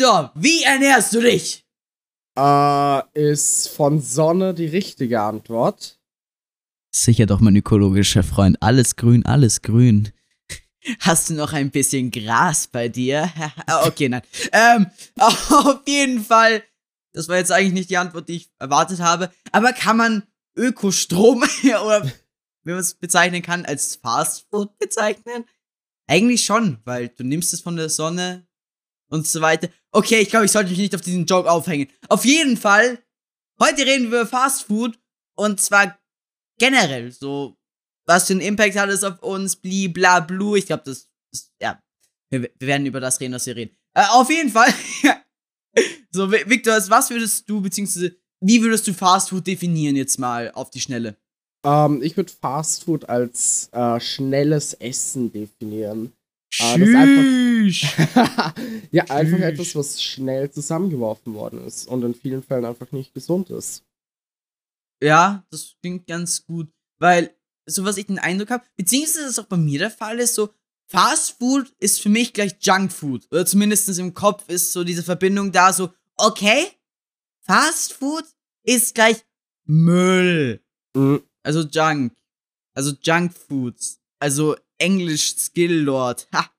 Victor, wie ernährst du dich? Äh, ist von Sonne die richtige Antwort? Sicher doch, mein ökologischer Freund. Alles grün, alles grün. Hast du noch ein bisschen Gras bei dir? okay, nein. Ähm, auf jeden Fall. Das war jetzt eigentlich nicht die Antwort, die ich erwartet habe. Aber kann man Ökostrom oder wie man es bezeichnen kann, als Fastfood bezeichnen? Eigentlich schon, weil du nimmst es von der Sonne und so weiter. Okay, ich glaube, ich sollte mich nicht auf diesen Joke aufhängen. Auf jeden Fall, heute reden wir über Fastfood und zwar generell so, was für einen Impact hat es auf uns, bli bla blu. Ich glaube, das, das, ja, wir, wir, werden über das reden, was wir reden. Äh, auf jeden Fall. so, Victor, was würdest du, beziehungsweise, wie würdest du Fastfood definieren jetzt mal auf die Schnelle? Ähm, ich würde Fastfood als äh, schnelles Essen definieren. Äh, einfach, ja, einfach etwas, was schnell zusammengeworfen worden ist und in vielen Fällen einfach nicht gesund ist. Ja, das klingt ganz gut, weil so was ich den Eindruck habe, beziehungsweise das auch bei mir der Fall ist, so Fast Food ist für mich gleich Junk Food oder zumindest im Kopf ist so diese Verbindung da, so okay, Fast Food ist gleich Müll. Mhm. Also Junk. Also Junk Foods. Also Englisch Skill Lord. Ha.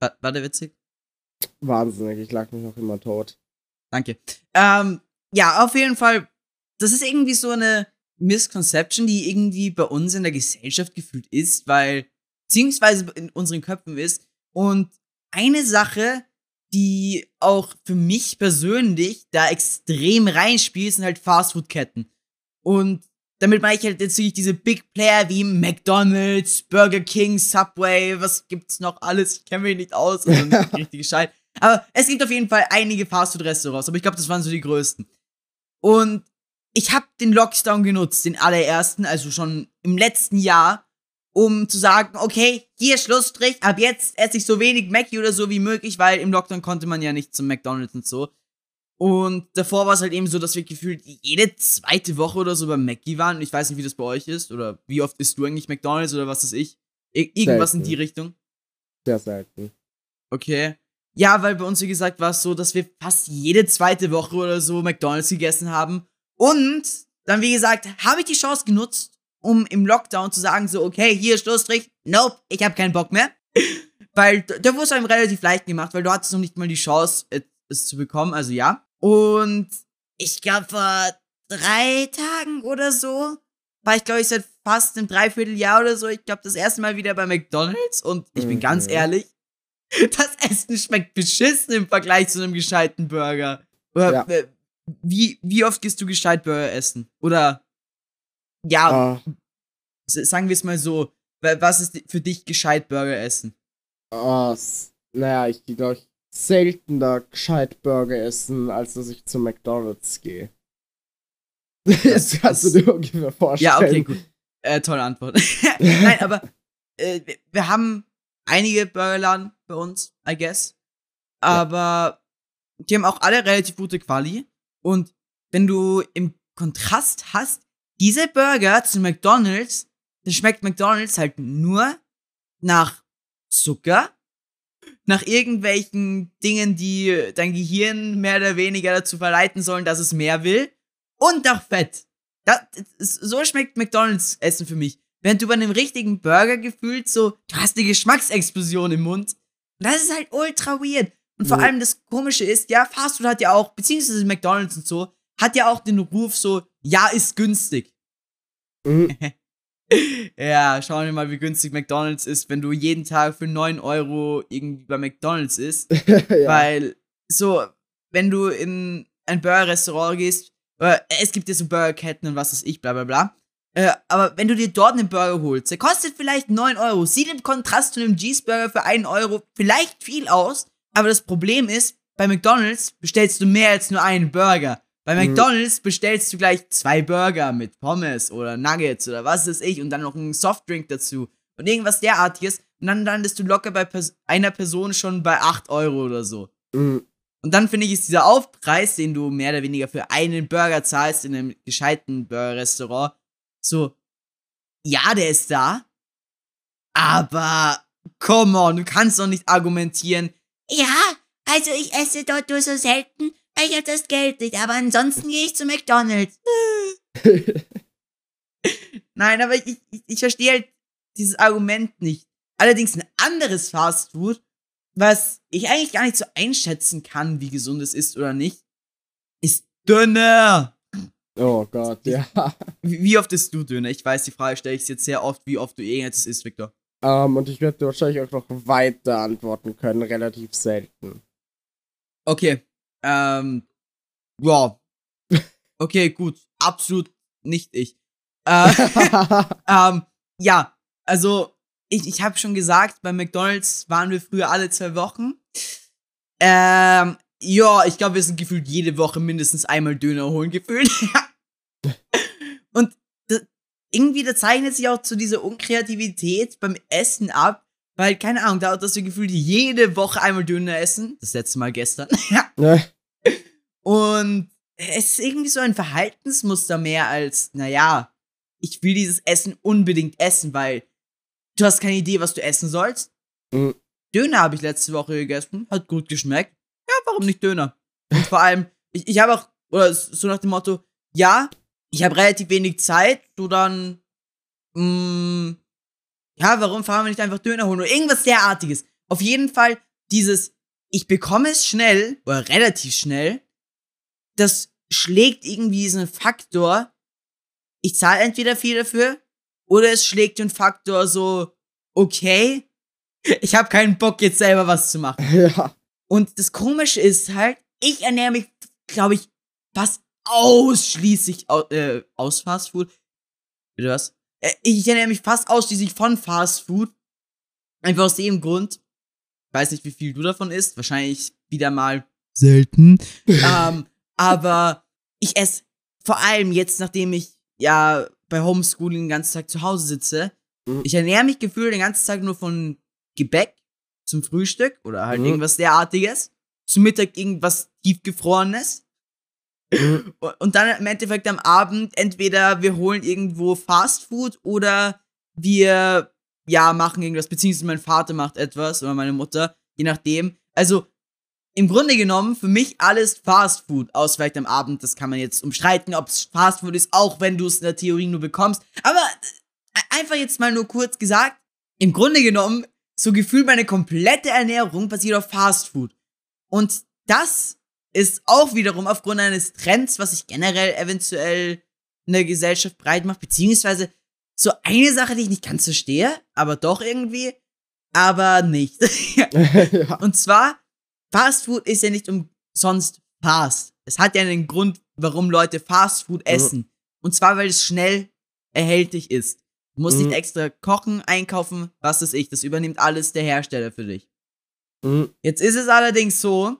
War, war der witzig? Wahnsinnig, ich lag mich noch immer tot. Danke. Ähm, ja, auf jeden Fall, das ist irgendwie so eine Misconception, die irgendwie bei uns in der Gesellschaft gefühlt ist, weil, beziehungsweise in unseren Köpfen ist. Und eine Sache, die auch für mich persönlich da extrem reinspielt, sind halt Fastfood-Ketten. Und damit meine ich halt jetzt wirklich diese Big Player wie McDonald's, Burger King, Subway, was gibt's noch alles? Ich kenne mich nicht aus, also nicht richtig gescheit. Aber es gibt auf jeden Fall einige Fastfood-Restaurants, aber ich glaube, das waren so die größten. Und ich habe den Lockdown genutzt, den allerersten, also schon im letzten Jahr, um zu sagen, okay, hier Schlussstrich, ab jetzt esse ich so wenig Mackie oder so wie möglich, weil im Lockdown konnte man ja nicht zum McDonald's und so. Und davor war es halt eben so, dass wir gefühlt jede zweite Woche oder so bei Mackie waren. Und ich weiß nicht, wie das bei euch ist. Oder wie oft isst du eigentlich McDonalds oder was ist ich? Ir irgendwas selten. in die Richtung? Sehr selten. Okay. Ja, weil bei uns, wie gesagt, war es so, dass wir fast jede zweite Woche oder so McDonalds gegessen haben. Und dann, wie gesagt, habe ich die Chance genutzt, um im Lockdown zu sagen, so, okay, hier Schlussstrich, nope, ich habe keinen Bock mehr. weil da wurde es einem relativ leicht gemacht, weil du hattest noch nicht mal die Chance, es zu bekommen. Also ja. Und ich glaube, vor drei Tagen oder so war ich, glaube ich, seit fast einem Dreivierteljahr oder so, ich glaube, das erste Mal wieder bei McDonalds. Und ich bin ganz mhm. ehrlich, das Essen schmeckt beschissen im Vergleich zu einem gescheiten Burger. Oder, ja. wie, wie oft gehst du gescheit Burger essen? Oder, ja, uh. sagen wir es mal so, was ist für dich gescheit Burger essen? Uh, naja, ich glaube, ich seltener gescheit Burger essen, als dass ich zu McDonalds gehe. Das, das kannst du dir ungefähr vorstellen. Ja, okay, gut. Äh, tolle Antwort. Nein, aber äh, wir haben einige Burgerladen bei uns, I guess. Aber ja. die haben auch alle relativ gute Quali. Und wenn du im Kontrast hast, diese Burger zu McDonalds, dann schmeckt McDonalds halt nur nach Zucker, nach irgendwelchen Dingen, die dein Gehirn mehr oder weniger dazu verleiten sollen, dass es mehr will. Und nach Fett. Das, so schmeckt McDonalds Essen für mich. Während du bei einem richtigen Burger gefühlt so, du hast eine Geschmacksexplosion im Mund. Und das ist halt ultra weird. Und vor ja. allem das Komische ist, ja, Fastfood hat ja auch, beziehungsweise McDonalds und so, hat ja auch den Ruf so, ja, ist günstig. Mhm. ja, schauen wir mal, wie günstig McDonalds ist, wenn du jeden Tag für 9 Euro irgendwie bei McDonalds isst. ja. Weil, so, wenn du in ein Burger-Restaurant gehst, äh, es gibt ja so Burgerketten und was weiß ich, bla bla bla. Äh, aber wenn du dir dort einen Burger holst, der kostet vielleicht 9 Euro, sieht im Kontrast zu einem Cheeseburger für 1 Euro vielleicht viel aus, aber das Problem ist, bei McDonalds bestellst du mehr als nur einen Burger. Bei mhm. McDonalds bestellst du gleich zwei Burger mit Pommes oder Nuggets oder was weiß ich und dann noch einen Softdrink dazu und irgendwas derartiges und dann landest du locker bei Pers einer Person schon bei 8 Euro oder so. Mhm. Und dann finde ich, ist dieser Aufpreis, den du mehr oder weniger für einen Burger zahlst in einem gescheiten Burger-Restaurant, so, ja, der ist da, aber come on, du kannst doch nicht argumentieren, ja, also ich esse dort nur so selten, ich habe das Geld nicht, aber ansonsten gehe ich zu McDonalds. Nein, aber ich, ich, ich verstehe halt dieses Argument nicht. Allerdings ein anderes Fastfood, was ich eigentlich gar nicht so einschätzen kann, wie gesund es ist oder nicht, ist Döner. Oh Gott, ja. Wie, wie oft isst du Döner? Ich weiß, die Frage stelle ich jetzt sehr oft, wie oft du irgendetwas isst, Victor. Um, ähm, und ich werde wahrscheinlich auch noch weiter antworten können, relativ selten. Okay. Ähm. Ja. Okay, gut. Absolut nicht ich. Äh, ähm, ja, also ich, ich habe schon gesagt, bei McDonald's waren wir früher alle zwei Wochen. Ähm, ja, ich glaube, wir sind gefühlt jede Woche mindestens einmal Döner holen gefühlt. Und das, irgendwie, da zeichnet sich auch zu dieser Unkreativität beim Essen ab, weil, keine Ahnung, da dass wir gefühlt jede Woche einmal Döner essen. Das letzte Mal gestern. ja. Und es ist irgendwie so ein Verhaltensmuster mehr als, naja, ich will dieses Essen unbedingt essen, weil du hast keine Idee, was du essen sollst. Mhm. Döner habe ich letzte Woche gegessen, hat gut geschmeckt. Ja, warum nicht Döner? Und vor allem, ich, ich habe auch, oder so nach dem Motto, ja, ich habe relativ wenig Zeit, so dann, mh, mm, ja, warum fahren wir nicht einfach Döner holen oder irgendwas derartiges. Auf jeden Fall dieses, ich bekomme es schnell, oder relativ schnell, das schlägt irgendwie diesen Faktor, ich zahle entweder viel dafür, oder es schlägt den Faktor so, okay, ich habe keinen Bock jetzt selber was zu machen. Ja. Und das Komische ist halt, ich ernähre mich, glaube ich, fast ausschließlich aus, äh, aus Fast Food. Bitte was? Äh, ich ernähre mich fast ausschließlich von Fast Food. Einfach aus dem Grund. Ich weiß nicht, wie viel du davon isst. Wahrscheinlich wieder mal selten. ähm, aber ich esse vor allem jetzt, nachdem ich ja bei Homeschooling den ganzen Tag zu Hause sitze, mhm. ich ernähre mich gefühlt den ganzen Tag nur von Gebäck zum Frühstück oder halt mhm. irgendwas derartiges. Zum Mittag irgendwas tiefgefrorenes. Und dann im Endeffekt am Abend entweder wir holen irgendwo Fast Food oder wir ja machen irgendwas, beziehungsweise mein Vater macht etwas oder meine Mutter, je nachdem. Also im Grunde genommen für mich alles Fast Food, aus vielleicht am Abend. Das kann man jetzt umstreiten, ob es Fast Food ist, auch wenn du es in der Theorie nur bekommst. Aber äh, einfach jetzt mal nur kurz gesagt, im Grunde genommen, so gefühlt meine komplette Ernährung basiert auf Fast Food. Und das ist auch wiederum aufgrund eines Trends, was sich generell eventuell in der Gesellschaft breit macht, beziehungsweise so eine Sache, die ich nicht ganz verstehe, aber doch irgendwie, aber nicht. ja. Und zwar Fast Food ist ja nicht umsonst fast. Es hat ja einen Grund, warum Leute Fast Food essen. Mhm. Und zwar, weil es schnell erhältlich ist. Du musst mhm. nicht extra kochen, einkaufen, was weiß ich. Das übernimmt alles der Hersteller für dich. Mhm. Jetzt ist es allerdings so,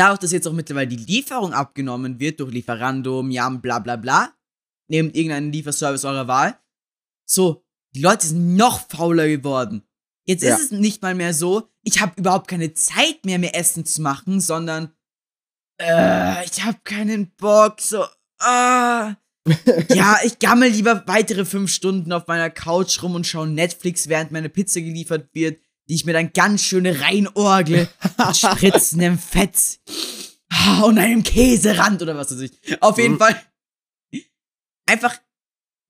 dadurch, dass jetzt auch mittlerweile die Lieferung abgenommen wird durch Lieferando, Miam, bla bla bla, nehmt irgendeinen Lieferservice eurer Wahl. So, die Leute sind noch fauler geworden. Jetzt ja. ist es nicht mal mehr so, ich habe überhaupt keine Zeit mehr, mir Essen zu machen, sondern äh, ich habe keinen Bock, so, ah. ja, ich gammel lieber weitere fünf Stunden auf meiner Couch rum und schaue Netflix, während meine Pizza geliefert wird, die ich mir dann ganz schön reinorgle mit spritzendem Fett und einem Käserand oder was weiß ich. Auf jeden mhm. Fall einfach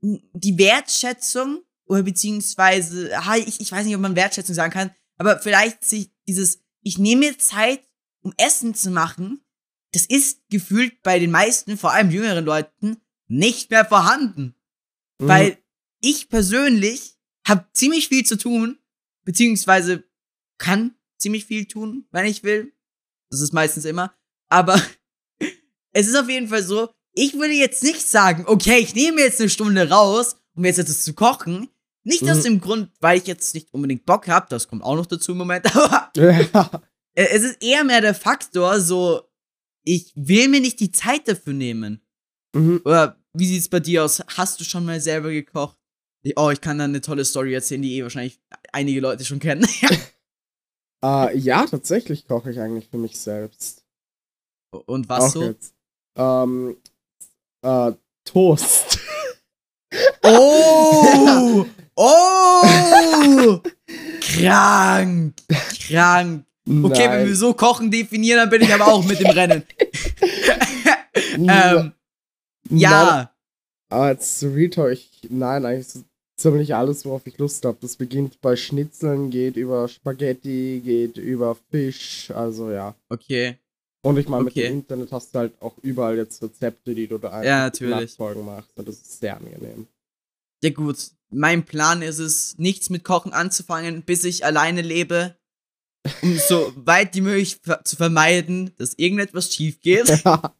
die Wertschätzung oder beziehungsweise, ich, ich weiß nicht, ob man Wertschätzung sagen kann, aber vielleicht sich dieses, ich nehme mir Zeit, um Essen zu machen, das ist gefühlt bei den meisten, vor allem jüngeren Leuten, nicht mehr vorhanden. Mhm. Weil ich persönlich habe ziemlich viel zu tun, beziehungsweise kann ziemlich viel tun, wenn ich will. Das ist meistens immer. Aber es ist auf jeden Fall so, ich würde jetzt nicht sagen, okay, ich nehme jetzt eine Stunde raus, um jetzt etwas zu kochen. Nicht aus mhm. dem Grund, weil ich jetzt nicht unbedingt Bock habe, das kommt auch noch dazu im Moment, aber ja. es ist eher mehr der Faktor, so, ich will mir nicht die Zeit dafür nehmen. Mhm. Oder wie sieht's bei dir aus? Hast du schon mal selber gekocht? Oh, ich kann da eine tolle Story erzählen, die eh wahrscheinlich einige Leute schon kennen. uh, ja, tatsächlich koche ich eigentlich für mich selbst. Und was auch so? Jetzt. Ähm, uh, Toast. Oh! Oh! krank! Krank! Okay, wenn wir so Kochen definieren, dann bin ich aber auch mit dem Rennen. ähm, ja. Aber als Real ich, nein, eigentlich ziemlich alles, worauf ich Lust habe. Das beginnt bei Schnitzeln, geht über Spaghetti, geht über Fisch, also ja. Okay. Und ich meine, okay. mit dem Internet hast du halt auch überall jetzt Rezepte, die du da einfach ja, natürlich. Nachfolgen machst. Und das ist sehr angenehm. Ja, gut. Mein Plan ist es, nichts mit Kochen anzufangen, bis ich alleine lebe. Um so weit wie möglich zu vermeiden, dass irgendetwas schief geht. Ja.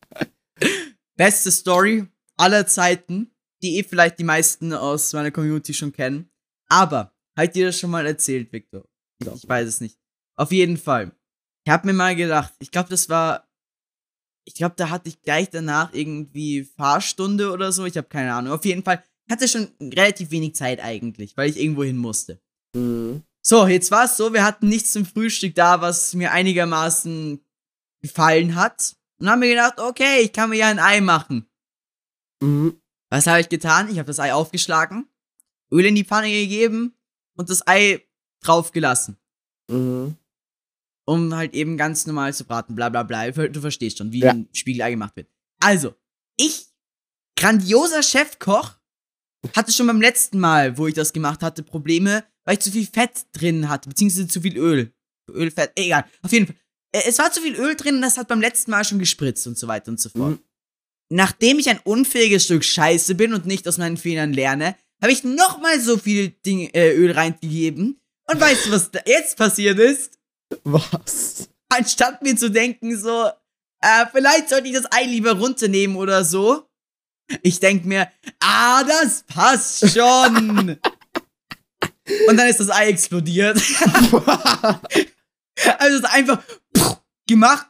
Beste Story aller Zeiten, die eh vielleicht die meisten aus meiner Community schon kennen. Aber, halt dir das schon mal erzählt, Victor? Ja. Ich weiß es nicht. Auf jeden Fall. Ich hab mir mal gedacht, ich glaube, das war. Ich glaube, da hatte ich gleich danach irgendwie Fahrstunde oder so. Ich habe keine Ahnung. Auf jeden Fall ich hatte schon relativ wenig Zeit eigentlich, weil ich irgendwo hin musste. Mhm. So, jetzt war es so, wir hatten nichts zum Frühstück da, was mir einigermaßen gefallen hat. Und haben mir gedacht, okay, ich kann mir ja ein Ei machen. Mhm. Was habe ich getan? Ich habe das Ei aufgeschlagen, Öl in die Pfanne gegeben und das Ei draufgelassen. Mhm. Um halt eben ganz normal zu braten, bla bla bla. Du verstehst schon, wie ja. ein Spiegelei gemacht wird. Also, ich, grandioser Chefkoch, hatte schon beim letzten Mal, wo ich das gemacht hatte, Probleme, weil ich zu viel Fett drin hatte, beziehungsweise zu viel Öl. Öl, Fett, egal. Auf jeden Fall. Äh, es war zu viel Öl drin und das hat beim letzten Mal schon gespritzt und so weiter und so fort. Mhm. Nachdem ich ein unfähiges Stück Scheiße bin und nicht aus meinen Fehlern lerne, habe ich nochmal so viel Ding, äh, Öl reingegeben. Und weißt du, was da jetzt passiert ist? Was? Anstatt mir zu denken, so, äh, vielleicht sollte ich das Ei lieber runternehmen oder so, ich denke mir, ah, das passt schon. Und dann ist das Ei explodiert. also es ist einfach gemacht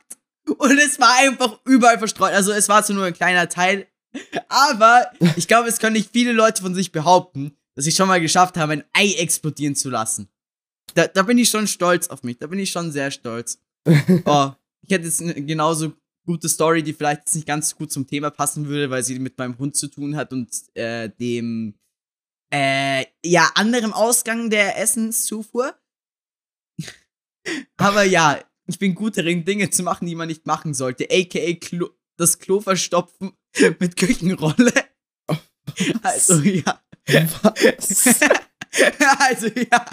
und es war einfach überall verstreut. Also es war zwar nur ein kleiner Teil, aber ich glaube, es können nicht viele Leute von sich behaupten, dass ich schon mal geschafft habe, ein Ei explodieren zu lassen. Da, da bin ich schon stolz auf mich. Da bin ich schon sehr stolz. Oh, ich hätte jetzt genauso gute Story, die vielleicht jetzt nicht ganz gut zum Thema passen würde, weil sie mit meinem Hund zu tun hat und äh, dem äh, ja anderen Ausgang der Essenszufuhr. Aber ja, ich bin gut darin, Dinge zu machen, die man nicht machen sollte. AKA Klo das Klo verstopfen mit Küchenrolle. Also ja. also ja.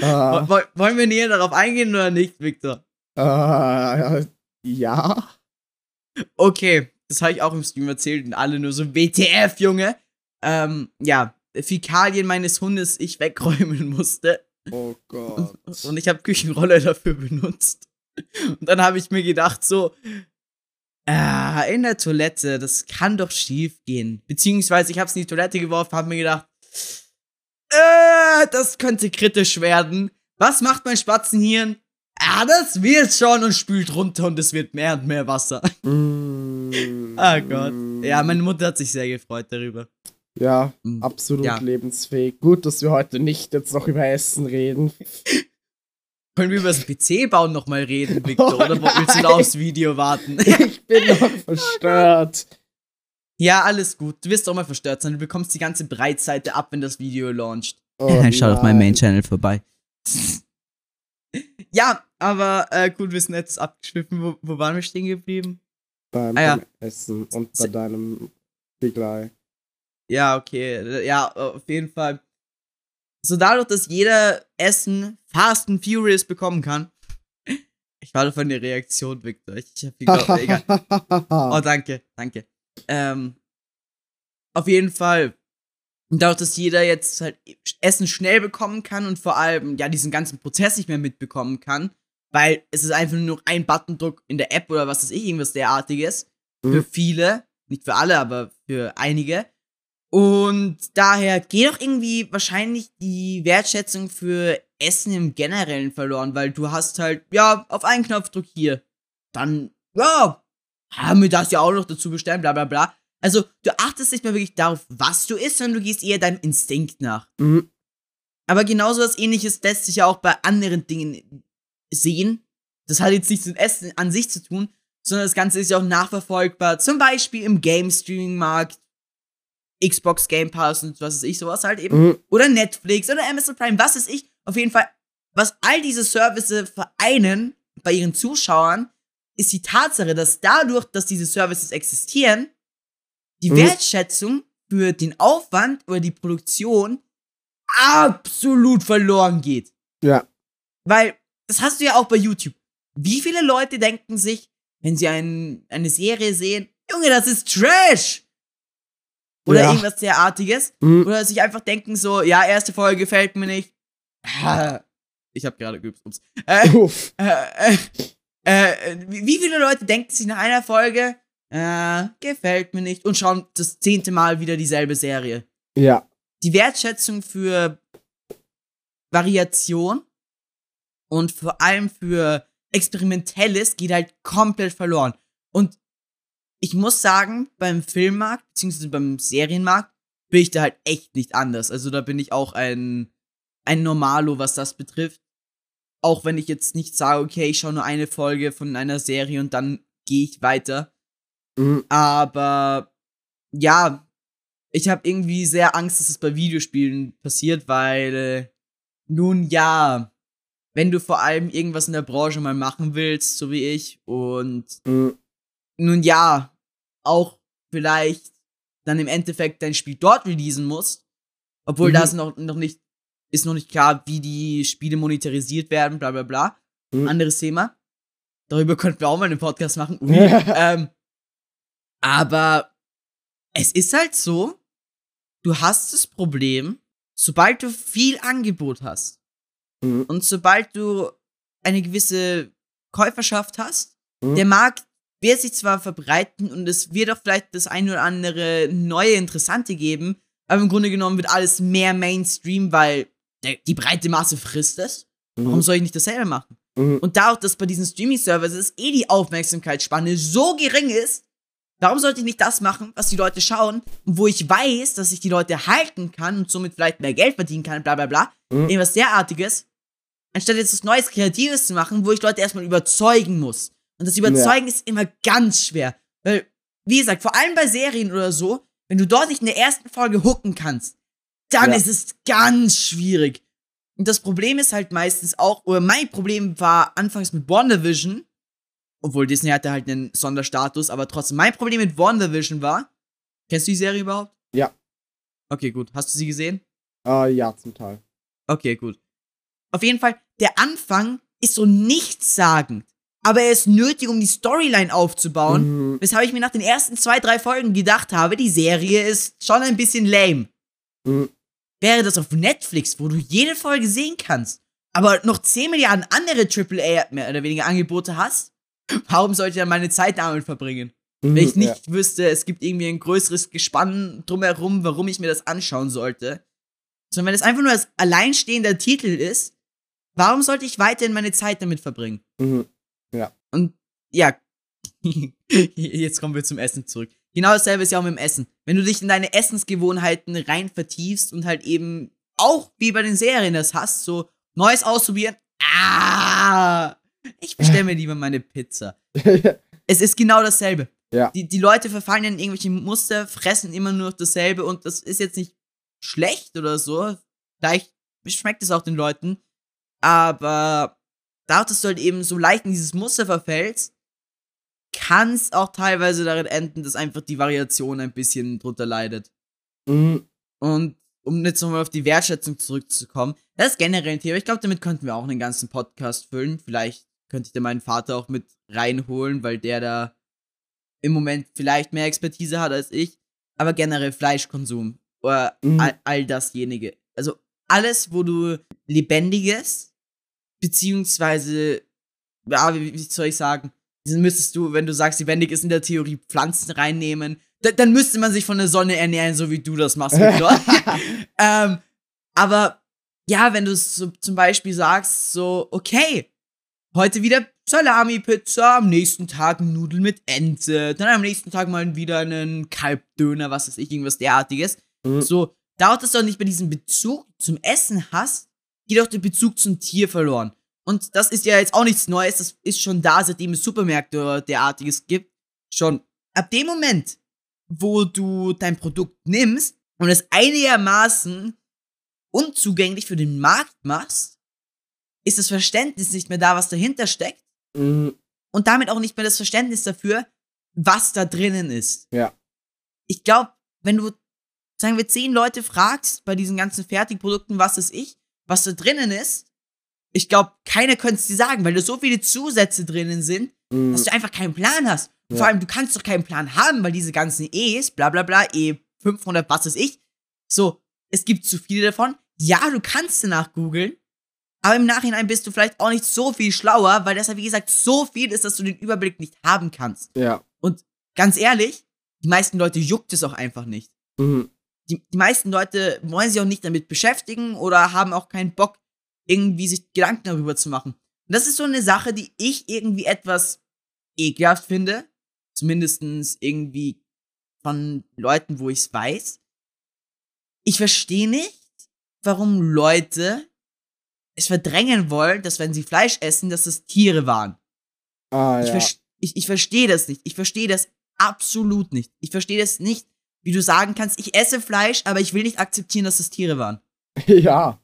Uh. Wollen wir näher darauf eingehen oder nicht, Victor? Uh, ja. Okay, das habe ich auch im Stream erzählt und alle nur so WTF, Junge. Ähm, ja, Fäkalien meines Hundes ich wegräumen musste. Oh Gott. Und, und ich habe Küchenrolle dafür benutzt. Und dann habe ich mir gedacht, so, äh, in der Toilette, das kann doch schief gehen. Beziehungsweise ich habe es in die Toilette geworfen, habe mir gedacht, äh, das könnte kritisch werden. Was macht mein Spatzenhirn? ah, das wird schon und spült runter und es wird mehr und mehr Wasser. Oh Gott. Ja, meine Mutter hat sich sehr gefreut darüber. Ja, mm. absolut ja. lebensfähig. Gut, dass wir heute nicht jetzt noch über Essen reden. Können wir über das PC-Bauen nochmal reden, Victor? Oh, oder willst du noch aufs Video warten? ich bin noch verstört. Ja, alles gut. Du wirst auch mal verstört sein. Du bekommst die ganze Breitseite ab, wenn das Video launcht. Oh, Schau auf meinem Main-Channel vorbei. Ja, aber äh, gut, wir sind jetzt abgeschwiffen. Wo, wo waren wir stehen geblieben? Beim, ah, ja. Essen und bei deinem Spiegelei. Ja, okay. Ja, auf jeden Fall. So dadurch, dass jeder Essen Fast and Furious bekommen kann. Ich warte von der Reaktion, Victor. Ich hab die glaub, egal. Oh, danke, danke. Ähm, auf jeden Fall und dadurch, dass jeder jetzt halt Essen schnell bekommen kann und vor allem ja diesen ganzen Prozess nicht mehr mitbekommen kann, weil es ist einfach nur ein Buttondruck in der App oder was weiß ich, irgendwas derartiges. Mhm. Für viele, nicht für alle, aber für einige. Und daher geht auch irgendwie wahrscheinlich die Wertschätzung für Essen im Generellen verloren, weil du hast halt, ja, auf einen Knopfdruck hier. Dann, ja, haben wir das ja auch noch dazu bestellen, bla bla bla. Also, du achtest nicht mehr wirklich darauf, was du isst, sondern du gehst eher deinem Instinkt nach. Mhm. Aber genauso was ähnliches lässt sich ja auch bei anderen Dingen sehen. Das hat jetzt nichts mit Essen an sich zu tun, sondern das Ganze ist ja auch nachverfolgbar. Zum Beispiel im Game-Streaming-Markt, Xbox Game Pass und was weiß ich, sowas halt eben. Mhm. Oder Netflix oder Amazon Prime, was weiß ich. Auf jeden Fall, was all diese Services vereinen bei ihren Zuschauern, ist die Tatsache, dass dadurch, dass diese Services existieren, die mhm. Wertschätzung für den Aufwand oder die Produktion absolut verloren geht. Ja. Weil, das hast du ja auch bei YouTube. Wie viele Leute denken sich, wenn sie ein, eine Serie sehen, Junge, das ist Trash! Oder ja. irgendwas derartiges. Mhm. Oder sich einfach denken so, ja, erste Folge gefällt mir nicht. Ich habe gerade geübt. Ups. Äh, äh, äh, äh, wie viele Leute denken sich nach einer Folge, äh, gefällt mir nicht und schauen das zehnte Mal wieder dieselbe Serie? Ja. Die Wertschätzung für Variation und vor allem für Experimentelles geht halt komplett verloren. Und ich muss sagen, beim Filmmarkt, beziehungsweise beim Serienmarkt, bin ich da halt echt nicht anders. Also da bin ich auch ein, ein Normalo, was das betrifft. Auch wenn ich jetzt nicht sage, okay, ich schaue nur eine Folge von einer Serie und dann gehe ich weiter. Mhm. Aber ja, ich habe irgendwie sehr Angst, dass es bei Videospielen passiert, weil äh, nun ja, wenn du vor allem irgendwas in der Branche mal machen willst, so wie ich, und mhm. Nun ja, auch vielleicht dann im Endeffekt dein Spiel dort releasen musst, obwohl mhm. das noch, noch nicht, ist noch nicht klar, wie die Spiele monetarisiert werden, bla bla bla. Mhm. Anderes Thema. Darüber könnten wir auch mal einen Podcast machen. ähm, aber es ist halt so, du hast das Problem, sobald du viel Angebot hast mhm. und sobald du eine gewisse Käuferschaft hast, mhm. der Markt wird sich zwar verbreiten und es wird auch vielleicht das ein oder andere neue Interessante geben, aber im Grunde genommen wird alles mehr Mainstream, weil der, die breite Masse frisst es. Mhm. Warum soll ich nicht dasselbe machen? Mhm. Und da auch, dass bei diesen Streaming-Services eh die Aufmerksamkeitsspanne so gering ist, warum sollte ich nicht das machen, was die Leute schauen, wo ich weiß, dass ich die Leute halten kann und somit vielleicht mehr Geld verdienen kann, bla bla bla, mhm. irgendwas derartiges, anstatt jetzt was Neues, Kreatives zu machen, wo ich Leute erstmal überzeugen muss. Und das Überzeugen ja. ist immer ganz schwer. Weil, wie gesagt, vor allem bei Serien oder so, wenn du dort nicht in der ersten Folge hooken kannst, dann ja. ist es ganz schwierig. Und das Problem ist halt meistens auch, oder mein Problem war anfangs mit WandaVision, obwohl Disney hatte halt einen Sonderstatus, aber trotzdem, mein Problem mit WandaVision war, kennst du die Serie überhaupt? Ja. Okay, gut. Hast du sie gesehen? Uh, ja, zum Teil. Okay, gut. Auf jeden Fall, der Anfang ist so nichtssagend aber er ist nötig, um die Storyline aufzubauen. Mhm. Weshalb ich mir nach den ersten zwei, drei Folgen gedacht habe, die Serie ist schon ein bisschen lame. Mhm. Wäre das auf Netflix, wo du jede Folge sehen kannst, aber noch 10 Milliarden andere AAA mehr oder weniger Angebote hast, warum sollte ich dann meine Zeit damit verbringen? Mhm, Wenn ich nicht ja. wüsste, es gibt irgendwie ein größeres Gespann drumherum, warum ich mir das anschauen sollte. Sondern wenn es einfach nur als alleinstehender Titel ist, warum sollte ich weiterhin meine Zeit damit verbringen? Mhm. Ja. Und ja, jetzt kommen wir zum Essen zurück. Genau dasselbe ist ja auch mit dem Essen. Wenn du dich in deine Essensgewohnheiten rein vertiefst und halt eben auch wie bei den Serien das hast, so Neues ausprobieren. Ah, ich bestelle mir lieber meine Pizza. es ist genau dasselbe. Ja. Die, die Leute verfallen in irgendwelche Muster, fressen immer nur dasselbe und das ist jetzt nicht schlecht oder so. Vielleicht schmeckt es auch den Leuten. Aber dadurch, dass du halt eben so leicht in dieses Muster verfällst, kann es auch teilweise darin enden, dass einfach die Variation ein bisschen drunter leidet. Mhm. Und um jetzt nochmal auf die Wertschätzung zurückzukommen, das ist generell ein Thema. Ich glaube, damit könnten wir auch einen ganzen Podcast füllen. Vielleicht könnte ich da meinen Vater auch mit reinholen, weil der da im Moment vielleicht mehr Expertise hat als ich. Aber generell Fleischkonsum oder mhm. all, all dasjenige. Also alles, wo du Lebendiges beziehungsweise, ja, wie, wie soll ich sagen, müsstest du, wenn du sagst, lebendig ist in der Theorie, Pflanzen reinnehmen. Da, dann müsste man sich von der Sonne ernähren, so wie du das machst, ähm, aber ja, wenn du so zum Beispiel sagst, so, okay, heute wieder Salami-Pizza, am nächsten Tag Nudeln mit Ente, dann am nächsten Tag mal wieder einen Kalbdöner, was weiß ich, irgendwas derartiges. Mhm. So, dauert es doch nicht bei diesem Bezug zum Essen hast, geht auch der Bezug zum Tier verloren. Und das ist ja jetzt auch nichts Neues, das ist schon da, seitdem es Supermärkte oder derartiges gibt. Schon ab dem Moment, wo du dein Produkt nimmst und es einigermaßen unzugänglich für den Markt machst, ist das Verständnis nicht mehr da, was dahinter steckt. Mhm. Und damit auch nicht mehr das Verständnis dafür, was da drinnen ist. Ja. Ich glaube, wenn du, sagen wir, zehn Leute fragst bei diesen ganzen Fertigprodukten, was ist ich, was da drinnen ist, ich glaube, keiner könnte es dir sagen, weil da so viele Zusätze drinnen sind, Mhm. dass du einfach keinen Plan hast. Ja. Vor allem, du kannst doch keinen Plan haben, weil diese ganzen E's, bla bla bla, E 500, was weiß ich, so, es gibt zu viele davon. Ja, du kannst danach googeln, aber im Nachhinein bist du vielleicht auch nicht so viel schlauer, weil das ja, wie gesagt, so viel ist, dass du den Überblick nicht haben kannst. Ja. Und ganz ehrlich, die meisten Leute juckt es auch einfach nicht. Mhm. Die, die meisten Leute wollen sich auch nicht damit beschäftigen oder haben auch keinen Bock, irgendwie sich Gedanken darüber zu machen. Und das ist so eine Sache, die ich irgendwie etwas ekelhaft finde. Zumindestens irgendwie von Leuten, wo ich es weiß. Ich verstehe nicht, warum Leute es verdrängen wollen, dass wenn sie Fleisch essen, dass es Tiere waren. Ah, Ich, ja. vers- ich, ich verstehe das nicht. Ich verstehe das absolut nicht. Ich verstehe das nicht, wie du sagen kannst, ich esse Fleisch, aber ich will nicht akzeptieren, dass es Tiere waren. ja.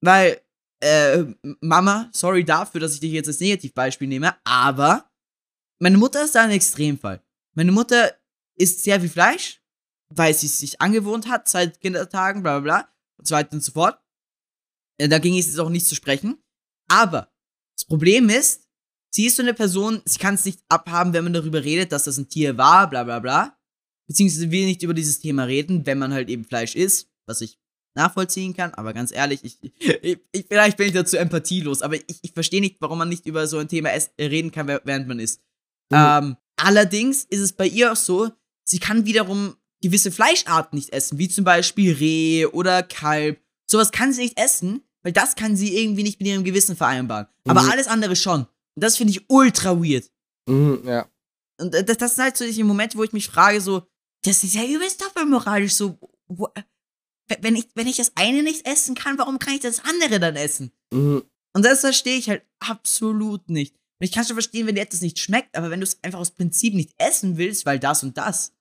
Weil, äh, Mama, sorry dafür, dass ich dich jetzt als Negativbeispiel nehme, aber meine Mutter ist da ein Extremfall. Meine Mutter isst sehr viel Fleisch, weil sie es sich angewohnt hat, seit Kindertagen, bla bla bla, und so weiter und so fort. Äh, Da ging es jetzt auch nicht zu sprechen. Aber das Problem ist, sie ist so eine Person, sie kann es nicht abhaben, wenn man darüber redet, dass das ein Tier war, bla bla bla. Beziehungsweise will nicht über dieses Thema reden, wenn man halt eben Fleisch isst, was ich nachvollziehen kann, aber ganz ehrlich, ich, ich, ich vielleicht bin ich dazu empathielos, aber ich, ich verstehe nicht, warum man nicht über so ein Thema äh, reden kann, während man isst. Mhm. Ähm, allerdings ist es bei ihr auch so, sie kann wiederum gewisse Fleischarten nicht essen, wie zum Beispiel Reh oder Kalb. Sowas kann sie nicht essen, weil das kann sie irgendwie nicht mit ihrem Gewissen vereinbaren. Aber Mhm. alles andere schon. Und das finde ich ultra weird. Mhm, ja. Und äh, das, das sind halt so die Momente, wo ich mich frage, so, das ist ja übelst doppelmoralisch, so, wenn ich, wenn ich das eine nicht essen kann, warum kann ich das andere dann essen? Mhm. Und das verstehe ich halt absolut nicht. Und ich kann schon verstehen, wenn dir etwas nicht schmeckt, aber wenn du es einfach aus Prinzip nicht essen willst, weil das und das,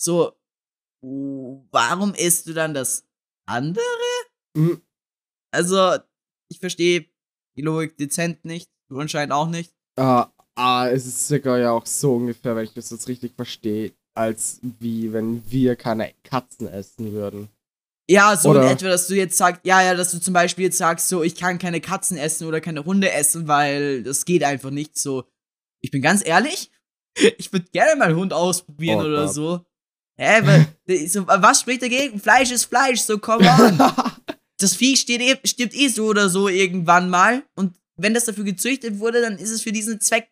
so, warum isst du dann das andere? Mhm. Also, ich verstehe die Logik dezent nicht, du anscheinend auch nicht. Ah, ah, es ist sogar ja auch so ungefähr, wenn ich das jetzt richtig verstehe, als wie wenn wir keine Katzen essen würden. Ja, so Oder- in etwa, dass du jetzt sagst, ja, ja, dass du zum Beispiel jetzt sagst, so, ich kann keine Katzen essen oder keine Hunde essen, weil das geht einfach nicht. So, ich bin ganz ehrlich, ich würde gerne mal Hund ausprobieren Oh oder Gott. so. Hä, wa- so, was spricht dagegen? Fleisch ist Fleisch, so come on. das Vieh steht eh, stirbt eh so oder so irgendwann mal. Und wenn das dafür gezüchtet wurde, dann ist es für diesen Zweck,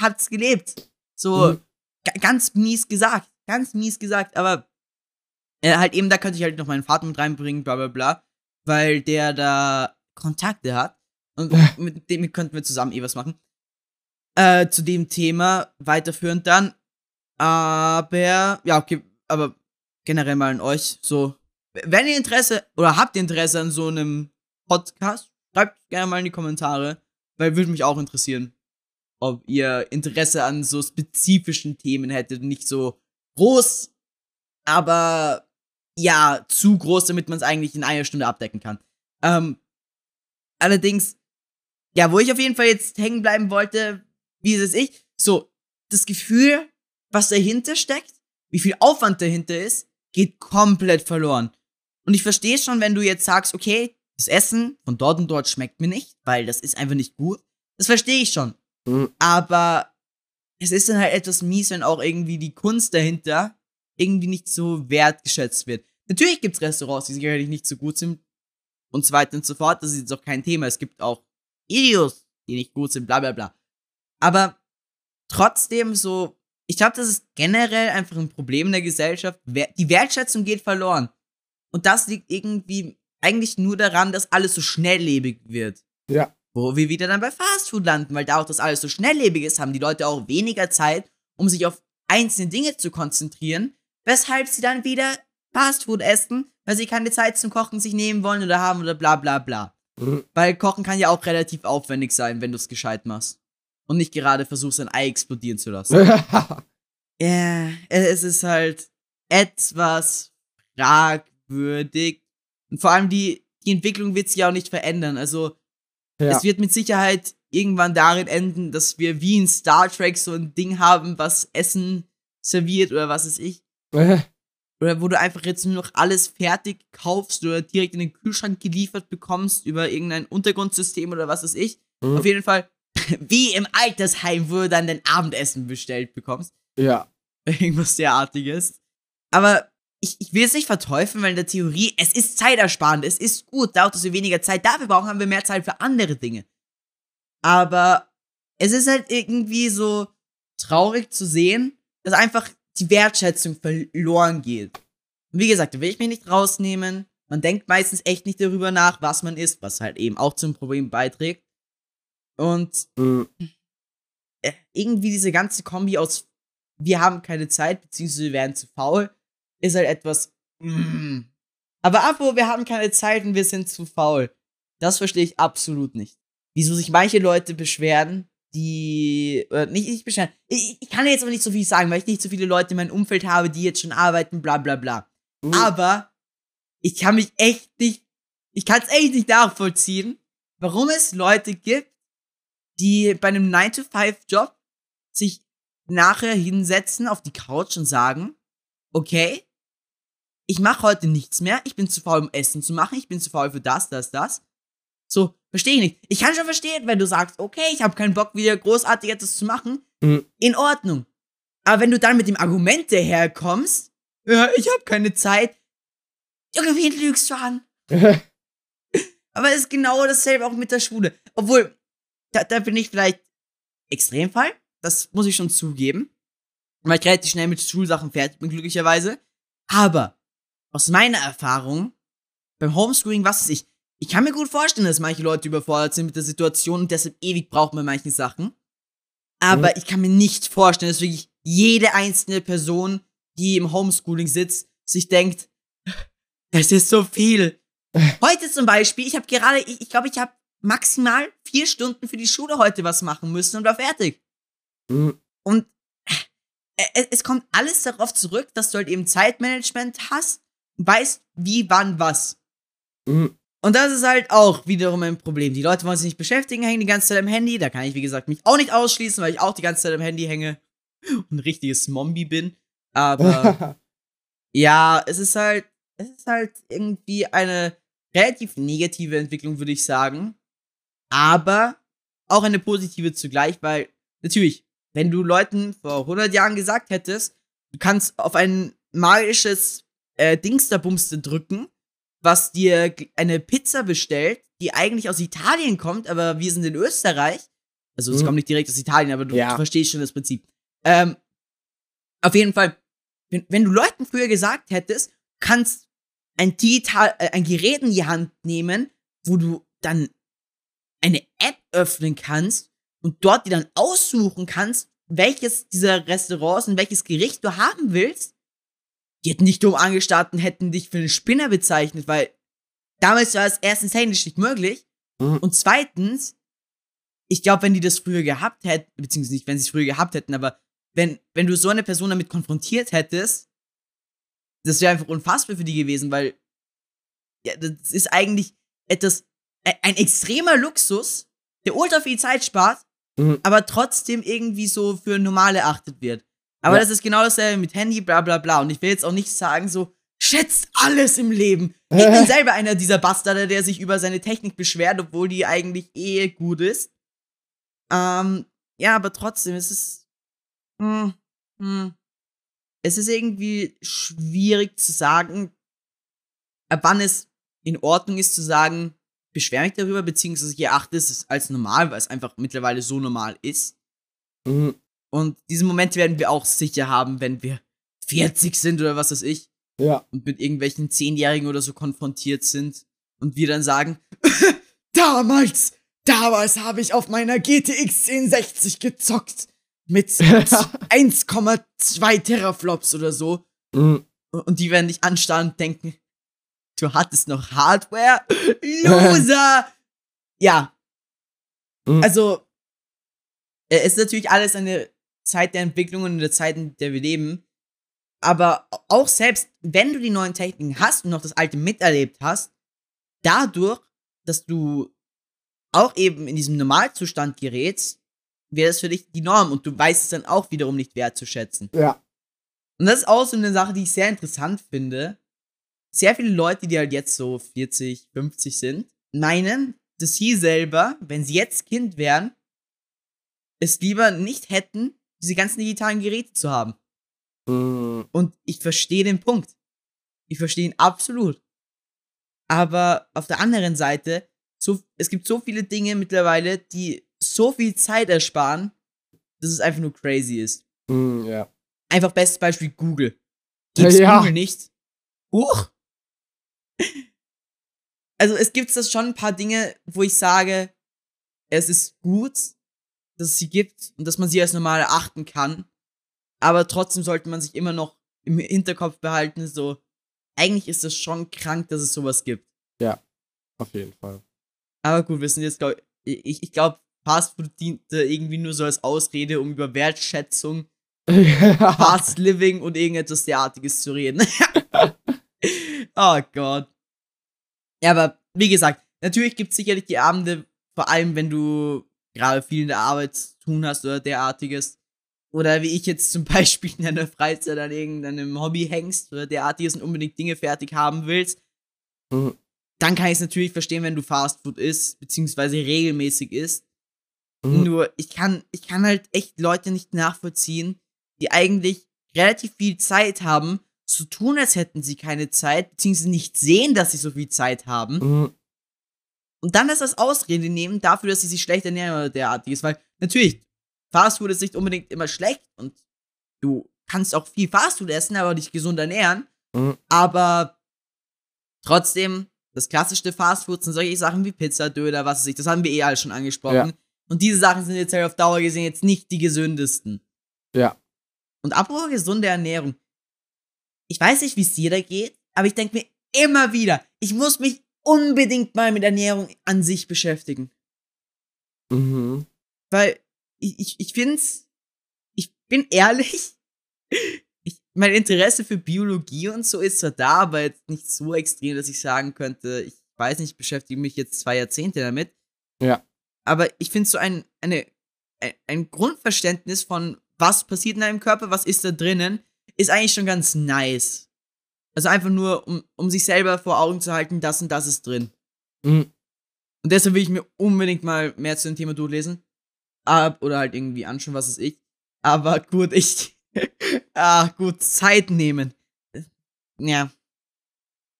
hat's gelebt. So, Mhm. Ga- ganz mies gesagt. Ganz mies gesagt, aber äh, halt eben, da könnte ich halt noch meinen Vater mit reinbringen, bla bla bla. Weil der da Kontakte hat. Und mit dem könnten wir zusammen eh was machen. Äh, zu dem Thema weiterführend dann. Aber, ja, okay, aber generell mal an euch so. Wenn ihr Interesse oder habt ihr Interesse an so einem Podcast, schreibt gerne mal in die Kommentare, weil würde mich auch interessieren, ob ihr Interesse an so spezifischen Themen hättet, nicht so groß, aber ja, zu groß, damit man es eigentlich in einer Stunde abdecken kann. Ähm, allerdings, ja, wo ich auf jeden Fall jetzt hängen bleiben wollte, wie ist es ich? So, das Gefühl, was dahinter steckt, wie viel Aufwand dahinter ist, geht komplett verloren. Und ich verstehe schon, wenn du jetzt sagst, okay, das Essen von dort und dort schmeckt mir nicht, weil das ist einfach nicht gut. Das verstehe ich schon. Mhm. Aber es ist dann halt etwas mies, wenn auch irgendwie die Kunst dahinter irgendwie nicht so wertgeschätzt wird. Natürlich gibt's Restaurants, die sicherlich nicht so gut sind und so weiter und so fort. Das ist jetzt auch kein Thema. Es gibt auch Videos, die nicht gut sind, bla bla bla. Aber trotzdem so, ich glaube, das ist generell einfach ein Problem in der Gesellschaft. Die Wertschätzung geht verloren. Und das liegt irgendwie eigentlich nur daran, dass alles so schnelllebig wird. Ja. Wo wir wieder dann bei Fastfood landen, weil da auch das alles so schnelllebig ist, haben die Leute auch weniger Zeit, um sich auf einzelne Dinge zu konzentrieren, weshalb sie dann wieder Fastfood essen, weil sie keine Zeit zum Kochen sich nehmen wollen oder haben oder bla bla bla. Mhm. Weil Kochen kann ja auch relativ aufwendig sein, wenn du es gescheit machst. Und nicht gerade versuchst, ein Ei explodieren zu lassen. Ja, es ist halt etwas fragwürdig. Und vor allem die, die Entwicklung wird sich ja auch nicht verändern. Also, Ja. Es wird mit Sicherheit irgendwann darin enden, dass wir wie in Star Trek so ein Ding haben, was Essen serviert oder was ist ich. oder wo du einfach jetzt nur noch alles fertig kaufst oder direkt in den Kühlschrank geliefert bekommst über irgendein Untergrundsystem oder was ist ich. Mhm. Auf jeden Fall, wie im Altersheim, wo du dann dein Abendessen bestellt bekommst. Ja. Irgendwas derartiges. Aber ich, ich will es nicht verteufeln, weil in der Theorie, es ist zeitersparend, es ist gut, dass wir weniger Zeit dafür brauchen, haben wir mehr Zeit für andere Dinge. Aber es ist halt irgendwie so traurig zu sehen, dass einfach die Wertschätzung verloren geht. Und wie gesagt, da will ich mich nicht rausnehmen. Man denkt meistens echt nicht darüber nach, was man isst, was halt eben auch zum Problem beiträgt. Und mhm. irgendwie diese ganze Kombi aus wir haben keine Zeit, beziehungsweise wir werden zu faul, ist halt etwas. Mm. Aber Apo, wir haben keine Zeit und wir sind zu faul. Das verstehe ich absolut nicht. Wieso sich manche Leute beschweren, die. Äh, nicht, nicht beschweren. Ich, ich, kann jetzt aber nicht so viel sagen, weil ich nicht so viele Leute in meinem Umfeld habe, die jetzt schon arbeiten, bla bla bla. Mhm. Aber ich kann mich echt nicht. Ich kann es echt nicht nachvollziehen, warum es Leute gibt, die bei einem 9-to-5-Job sich nachher hinsetzen auf die Couch und sagen, okay, ich mache heute nichts mehr, ich bin zu faul, um Essen zu machen, ich bin zu faul für das, das, das. So, verstehe ich nicht. Ich kann schon verstehen, wenn du sagst, okay, ich habe keinen Bock, wieder großartig etwas zu machen. Mhm. In Ordnung. Aber wenn du dann mit dem Argument daherkommst, ja, ich habe keine Zeit, irgendwie lügst du an. Aber es ist genau dasselbe auch mit der Schule. Obwohl, da, da bin ich vielleicht Extremfall. Das muss ich schon zugeben. Weil ich relativ schnell mit Schulsachen fertig bin, glücklicherweise. Aber aus meiner Erfahrung, beim Homeschooling, was weiß ich, ich kann mir gut vorstellen, dass manche Leute überfordert sind mit der Situation und deshalb ewig brauchen wir manche Sachen. Aber mhm. ich kann mir nicht vorstellen, dass wirklich jede einzelne Person, die im Homeschooling sitzt, sich denkt, es ist so viel. Heute zum Beispiel, ich habe gerade, ich glaube, ich, glaub, ich habe maximal vier Stunden für die Schule heute was machen müssen und war fertig. Mhm. Und es kommt alles darauf zurück, dass du halt eben Zeitmanagement hast und weißt, wie, wann, was. Mhm. Und das ist halt auch wiederum ein Problem. Die Leute wollen sich nicht beschäftigen, hängen die ganze Zeit am Handy. Da kann ich, wie gesagt, mich auch nicht ausschließen, weil ich auch die ganze Zeit am Handy hänge und ein richtiges Mombi bin. Aber ja, es ist halt, es ist halt irgendwie eine relativ negative Entwicklung, würde ich sagen. Aber auch eine positive zugleich, weil natürlich, wenn du Leuten vor 100 Jahren gesagt hättest, du kannst auf ein magisches äh, Dingsterbumste drücken, was dir eine Pizza bestellt, die eigentlich aus Italien kommt, aber wir sind in Österreich. Also es mhm. kommt nicht direkt aus Italien, aber du, ja. du, verstehst schon das Prinzip. Ähm, auf jeden Fall, wenn, wenn, du Leuten früher gesagt hättest, kannst ein digital, äh, ein Gerät in die Hand nehmen, wo du dann eine App öffnen kannst und dort dir dann aussuchen kannst, welches dieser Restaurants und welches Gericht du haben willst, die hätten dich dumm angestarrt und hätten dich für einen Spinner bezeichnet, weil damals war es erstens technisch nicht möglich mhm. und zweitens, ich glaube, wenn die das früher gehabt hätten, beziehungsweise nicht, wenn sie es früher gehabt hätten, aber wenn, wenn du so eine Person damit konfrontiert hättest, das wäre einfach unfassbar für die gewesen, weil ja, das ist eigentlich etwas, ein extremer Luxus, der ultra viel Zeit spart, mhm. aber trotzdem irgendwie so für normal erachtet wird. Aber ja. das ist genau dasselbe mit Handy, bla bla bla. Und ich will jetzt auch nicht sagen, so, schätzt alles im Leben. Ich bin selber einer dieser Bastarde, der sich über seine Technik beschwert, obwohl die eigentlich eh gut ist. Ähm, ja, aber trotzdem, es ist. Hm, hm, es ist irgendwie schwierig zu sagen, ab wann es in Ordnung ist zu sagen, beschwere mich darüber, beziehungsweise ich erachte es als normal, weil es einfach mittlerweile so normal ist. Mhm. Und diese Momente werden wir auch sicher haben, wenn wir 40 sind oder was weiß ich. Ja. Und mit irgendwelchen Zehnjährigen oder so konfrontiert sind. Und wir dann sagen, damals, damals habe ich auf meiner GTX 1060 gezockt. Mit 1,2 Teraflops oder so. Mhm. Und die werden dich anstarren und denken, du hattest noch Hardware? Loser! ja. Mhm. Also, es ist natürlich alles eine Zeit der Entwicklung und eine Zeit, in der wir leben. Aber auch selbst, wenn du die neuen Techniken hast und noch das alte miterlebt hast, dadurch, dass du auch eben in diesem Normalzustand gerätst, wäre das für dich die Norm und du weißt es dann auch wiederum nicht wertzuschätzen. Ja. Und das ist auch so eine Sache, die ich sehr interessant finde. Sehr viele Leute, die halt jetzt so 40, 50 sind, meinen, dass sie selber, wenn sie jetzt Kind wären, es lieber nicht hätten, diese ganzen digitalen Geräte zu haben. Mhm. Und ich verstehe den Punkt. Ich verstehe ihn absolut. Aber auf der anderen Seite, so, es gibt so viele Dinge mittlerweile, die so viel Zeit ersparen, dass es einfach nur crazy ist. Mhm, ja. Einfach bestes Beispiel Google. Gibt's Ja. Google nicht? Huch! Also es gibt das schon ein paar Dinge, wo ich sage, es ist gut, dass es sie gibt und dass man sie als normal erachten kann. Aber trotzdem sollte man sich immer noch im Hinterkopf behalten, so, eigentlich ist das schon krank, dass es sowas gibt. Auf jeden Fall. Aber gut, wir sind jetzt, glaub, ich, ich glaube, Fastfood diente irgendwie nur so als Ausrede, um über Wertschätzung Fast Living und irgendetwas derartiges zu reden. oh Gott. Ja, aber wie gesagt, natürlich gibt es sicherlich die Abende, vor allem wenn du gerade viel in der Arbeit zu tun hast oder derartiges. Oder wie ich jetzt zum Beispiel in deiner Freizeit an irgendeinem Hobby hängst oder derartiges und unbedingt Dinge fertig haben willst. Mhm. Dann kann ich es natürlich verstehen, wenn du Fastfood isst, beziehungsweise regelmäßig isst. Mhm. Nur, ich kann, ich kann halt echt Leute nicht nachvollziehen, die eigentlich relativ viel Zeit haben, zu tun, als hätten sie keine Zeit, beziehungsweise nicht sehen, dass sie so viel Zeit haben. Mhm. Und dann das als Ausrede nehmen dafür, dass sie sich schlecht ernähren oder derartiges. Weil natürlich, Fastfood ist nicht unbedingt immer schlecht und du kannst auch viel Fastfood essen, aber dich gesund ernähren. Mhm. Aber trotzdem, das klassischste Fastfood sind solche Sachen wie Pizza, Döner, was weiß ich. Das haben wir eh alle schon angesprochen. Ja. Und diese Sachen sind jetzt halt auf Dauer gesehen jetzt nicht die gesündesten. Ja. Und apropos gesunde Ernährung. Ich weiß nicht, wie es dir da geht, aber ich denke mir immer wieder, ich muss mich unbedingt mal mit Ernährung an sich beschäftigen. Mhm. Weil ich, ich, ich find's, ich bin ehrlich, ich, mein Interesse für Biologie und so ist zwar da, aber jetzt nicht so extrem, dass ich sagen könnte, ich weiß nicht, ich beschäftige mich jetzt zwei Jahrzehnte damit. Ja. Aber ich finde so ein, eine, ein, Grundverständnis von, was passiert in deinem Körper, was ist da drinnen, ist eigentlich schon ganz nice. Also einfach nur, um, um sich selber vor Augen zu halten, das und das ist drin. Mhm. Und deshalb will ich mir unbedingt mal mehr zu dem Thema durchlesen. Ab, oder halt irgendwie anschauen, was ist ich. Aber gut, ich. ah, gut, Zeit nehmen. Ja.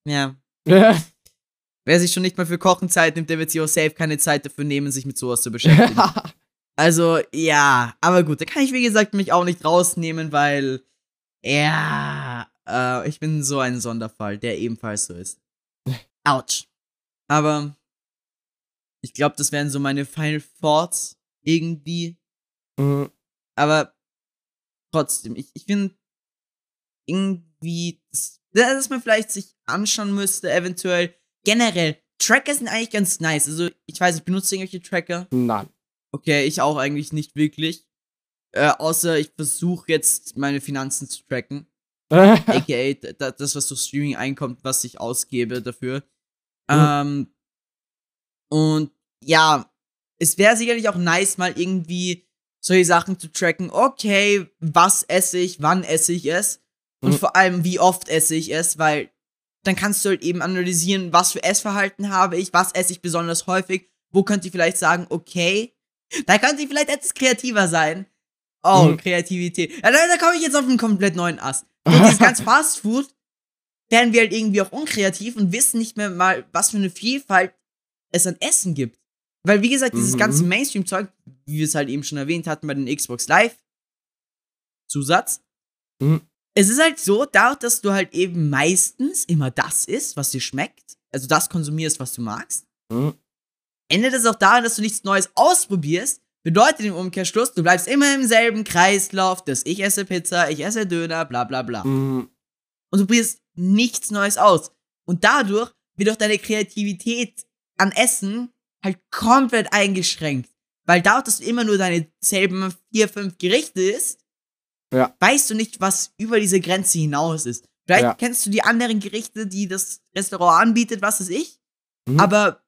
Ja. Wer sich schon nicht mal für Kochen Zeit nimmt, der wird sich auch safe keine Zeit dafür nehmen, sich mit sowas zu beschäftigen. Also, ja, aber gut, da kann ich, wie gesagt, mich auch nicht rausnehmen, weil, ja, äh, ich bin so ein Sonderfall, der ebenfalls so ist. Autsch. Aber ich glaube, das wären so meine Final Thoughts irgendwie. Mhm. Aber trotzdem, ich, ich finde irgendwie, dass, dass man vielleicht sich anschauen müsste, eventuell. Generell, Tracker sind eigentlich ganz nice. Also, ich weiß, ich benutze irgendwelche Tracker. Nein. Okay, ich auch eigentlich nicht wirklich. Äh, außer ich versuche jetzt meine Finanzen zu tracken. AKA da- das, was durch Streaming einkommt, was ich ausgebe dafür. Ähm, und ja, es wäre sicherlich auch nice, mal irgendwie solche Sachen zu tracken. Okay, was esse ich, wann esse ich es und Mhm. vor allem, wie oft esse ich es, weil dann kannst du halt eben analysieren, was für Essverhalten habe ich, was esse ich besonders häufig, wo könnte ich vielleicht sagen, okay, da könnte ich vielleicht etwas kreativer sein. Oh, Mhm. Kreativität. Ja, da, da komme ich jetzt auf einen komplett neuen Ast. Und dieses ganze Fast Food werden wir halt irgendwie auch unkreativ und wissen nicht mehr mal, was für eine Vielfalt es an Essen gibt. Weil, wie gesagt, dieses Mhm. ganze Mainstream-Zeug, wie wir es halt eben schon erwähnt hatten bei den Xbox Live Zusatz, Mhm. es ist halt so, dadurch, dass du halt eben meistens immer das isst, was dir schmeckt, also das konsumierst, was du magst, Mhm. endet es auch daran, dass du nichts Neues ausprobierst. Bedeutet im Umkehrschluss, du bleibst immer im selben Kreislauf, dass ich esse Pizza, ich esse Döner, bla bla bla. Mhm. Und du probierst nichts Neues aus. Und dadurch wird auch deine Kreativität an Essen halt komplett eingeschränkt. Weil dadurch, dass du immer nur deine selben vier, fünf Gerichte isst, Ja. weißt du nicht, was über diese Grenze hinaus ist. Vielleicht Ja. kennst du die anderen Gerichte, die das Restaurant anbietet, was weiß ich. Mhm. Aber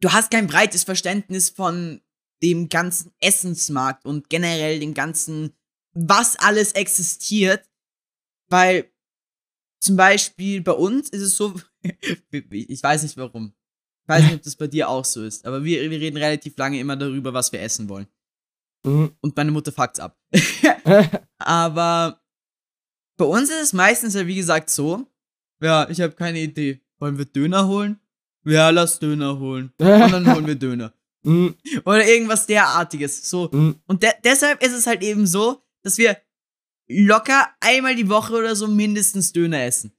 du hast kein breites Verständnis von dem ganzen Essensmarkt und generell dem ganzen, was alles existiert, weil zum Beispiel bei uns ist es so, ich weiß nicht warum. Ich weiß nicht, ob das bei dir auch so ist, aber wir, wir reden relativ lange immer darüber, was wir essen wollen. Mhm. Und meine Mutter fuckt's ab. aber bei uns ist es meistens ja, wie gesagt, so, ja, ich habe keine Idee. Wollen wir Döner holen? Ja, lass Döner holen. Und dann holen wir Döner. Mhm. Oder irgendwas derartiges. So. Mhm. Und de deshalb ist es halt eben so, dass wir locker einmal die Woche oder so mindestens Döner essen.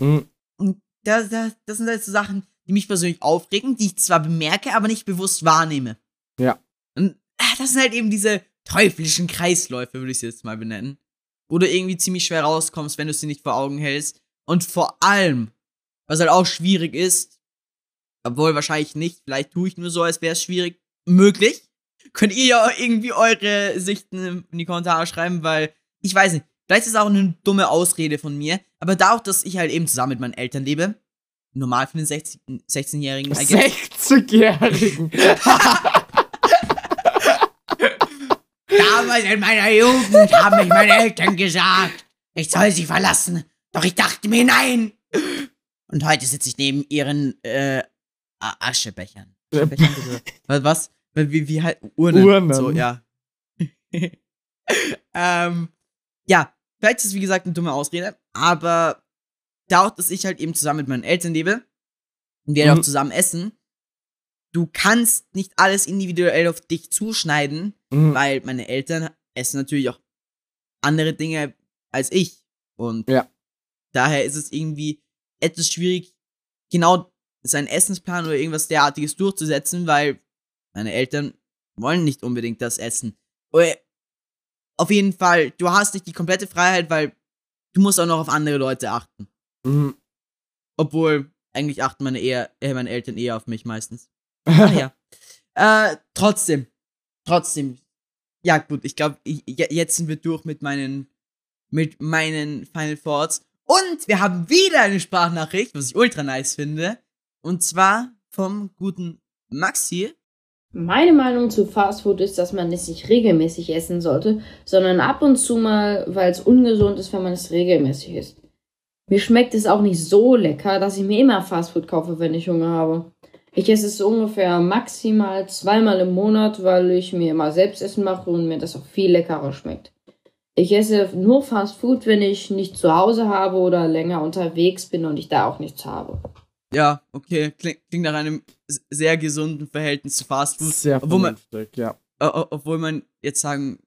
Mhm. Und das, das, das sind halt so Sachen, die mich persönlich aufregen, die ich zwar bemerke, aber nicht bewusst wahrnehme. Ja. Und ah, das sind halt eben diese teuflischen Kreisläufe, würde ich sie jetzt mal benennen. Wo du irgendwie ziemlich schwer rauskommst, wenn du sie nicht vor Augen hältst. Und vor allem, was halt auch schwierig ist, obwohl wahrscheinlich nicht, vielleicht tue ich nur so, als wäre es schwierig, möglich. Könnt ihr ja irgendwie eure Sichten in die Kommentare schreiben, weil ich weiß nicht, vielleicht ist es auch eine dumme Ausrede von mir, aber da auch, dass ich halt eben zusammen mit meinen Eltern lebe, normal für den 16-Jährigen. 60-Jährigen. Damals in meiner Jugend haben mich meine Eltern gesagt, ich soll sie verlassen. Doch ich dachte mir, nein. Und heute sitze ich neben ihren äh, Aschebechern. Aschebechern was? was? Wie, wie halt Urnen. Urnen. So, ja. ähm, ja, vielleicht ist es wie gesagt eine dumme Ausrede, aber dadurch, dass ich halt eben zusammen mit meinen Eltern lebe und wir mhm. auch zusammen essen, du kannst nicht alles individuell auf dich zuschneiden, mhm. weil meine Eltern essen natürlich auch andere Dinge als ich. Und ja. daher ist es irgendwie etwas schwierig, genau seinen Essensplan oder irgendwas derartiges durchzusetzen, weil meine Eltern wollen nicht unbedingt das essen. Oder auf jeden Fall, du hast nicht die komplette Freiheit, weil du musst auch noch auf andere Leute achten. Mhm. Obwohl, eigentlich achten meine, eher, äh, meine Eltern eher auf mich meistens. Ach ja. Äh, trotzdem. Trotzdem. Ja, gut, ich glaube, jetzt sind wir durch mit meinen, mit meinen Final Thoughts. Und wir haben wieder eine Sprachnachricht, was ich ultra nice finde. Und zwar vom guten Maxi. Meine Meinung zu Fastfood ist, dass man es nicht regelmäßig essen sollte, sondern ab und zu mal, weil es ungesund ist, wenn man es regelmäßig isst. Mir schmeckt es auch nicht so lecker, dass ich mir immer Fastfood kaufe, wenn ich Hunger habe. Ich esse es ungefähr maximal zweimal im Monat, weil ich mir immer selbst Essen mache und mir das auch viel leckerer schmeckt. Ich esse nur Fastfood, wenn ich nicht zu Hause habe oder länger unterwegs bin und ich da auch nichts habe. Ja, okay. Klingt, klingt nach einem sehr gesunden Verhältnis zu Fastfood. Sehr obwohl man, ja. Obwohl man jetzt sagen,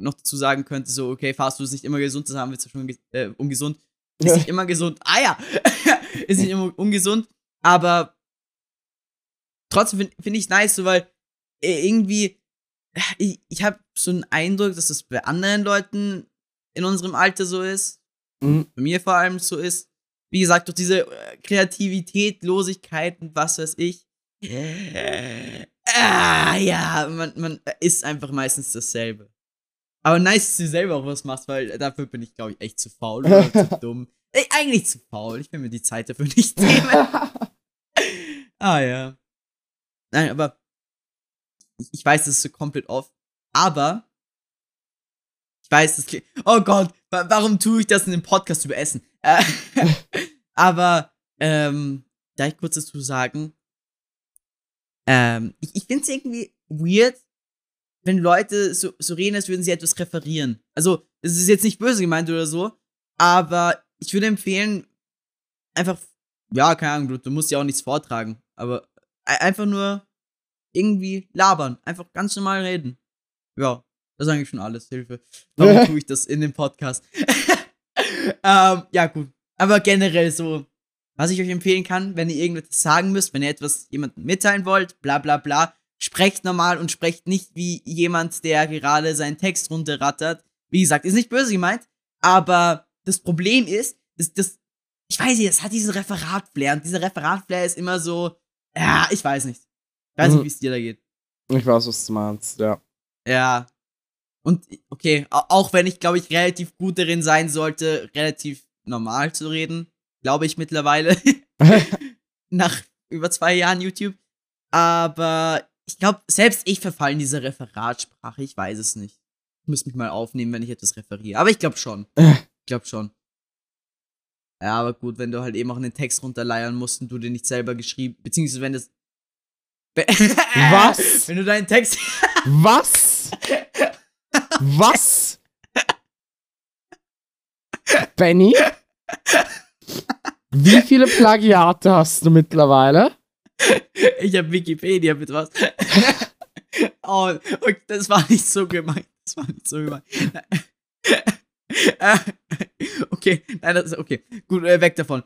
noch dazu sagen könnte, so, okay, Fastfood ist nicht immer gesund, das haben wir zwar schon äh, ungesund. Ist nicht immer gesund. Ah ja! ist nicht immer ungesund, aber trotzdem finde find ich nice, so, weil äh, irgendwie, ich, ich habe so einen Eindruck, dass das bei anderen Leuten in unserem Alter so ist. Mhm. Bei mir vor allem so ist wie gesagt, durch diese äh, Kreativität, Losigkeit und was weiß ich. Äh, ah, ja, man, man ist einfach meistens dasselbe. Aber nice, dass du selber auch was machst, weil dafür bin ich, glaube ich, echt zu faul oder zu dumm. Ey, eigentlich zu faul. Ich will mir die Zeit dafür nicht nehmen. ah, ja. Nein, aber ich, ich weiß, das ist so komplett off. Aber ich weiß, das klingt. Oh Gott, warum tue ich das in dem Podcast über Essen? Äh, aber, ähm, da ich kurz dazu sagen, ähm, ich, ich finde es irgendwie weird, wenn Leute so, so reden, als würden sie etwas referieren. Also, es ist jetzt nicht böse gemeint oder so, aber ich würde empfehlen, einfach, ja, keine Ahnung, du, du musst ja auch nichts vortragen, aber einfach nur irgendwie labern, einfach ganz normal reden. Ja, das ist eigentlich schon alles, Hilfe. Warum tue ich das in dem Podcast? ähm, ja, gut. Aber generell so, was ich euch empfehlen kann, wenn ihr irgendetwas sagen müsst, wenn ihr etwas jemandem mitteilen wollt, bla bla bla, sprecht normal und sprecht nicht wie jemand, der gerade seinen Text runterrattert. Wie gesagt, ist nicht böse gemeint, aber das Problem ist, dass das, ich weiß nicht, es hat diesen Referat-Flair und dieser Referat-Flair ist immer so, ja, ich weiß nicht. Ich weiß nicht, mhm. wie es dir da geht. Ich weiß, was du meinst, ja. Ja, und okay, auch wenn ich, glaube ich, relativ gut darin sein sollte, relativ normal zu reden, glaube ich mittlerweile. Nach über zwei Jahren YouTube. Aber ich glaube, selbst ich verfall in diese Referatsprache. Ich weiß es nicht. Ich muss mich mal aufnehmen, wenn ich etwas referiere. Aber ich glaube schon. Ich glaube schon. Ja, aber gut, wenn du halt eben auch einen Text runterleiern musst und du den nicht selber geschrieben, beziehungsweise wenn das. Was? Wenn du deinen Text. Was? Was? Benny? Wie viele Plagiate hast du mittlerweile? Ich habe Wikipedia mit was. oh, okay, das war nicht so gemeint. Das war nicht so gemeint. Okay, nein, das ist okay. Gut, äh, weg davon.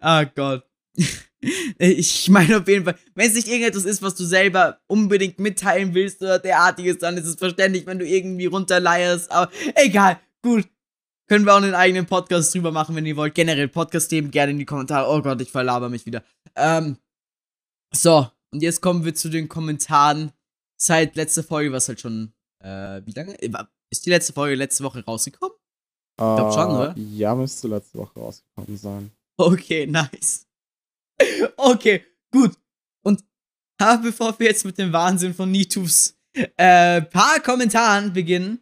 Oh Gott. Ich meine auf jeden Fall, wenn es nicht irgendetwas ist, was du selber unbedingt mitteilen willst oder derartiges, dann ist es verständlich, wenn du irgendwie runterleierst. Aber egal, gut. Können wir auch einen eigenen Podcast drüber machen, wenn ihr wollt. Generell Podcast-Themen gerne in die Kommentare. Oh Gott, ich verlaber mich wieder. Ähm, so, und jetzt kommen wir zu den Kommentaren. Seit letzter Folge, was halt schon, äh, wie lange? Ist die letzte Folge letzte Woche rausgekommen? Ich glaube schon, oder? Ja, müsste letzte Woche rausgekommen sein. Okay, nice. Okay, gut. Und bevor wir jetzt mit dem Wahnsinn von Nitufs äh, paar Kommentaren beginnen.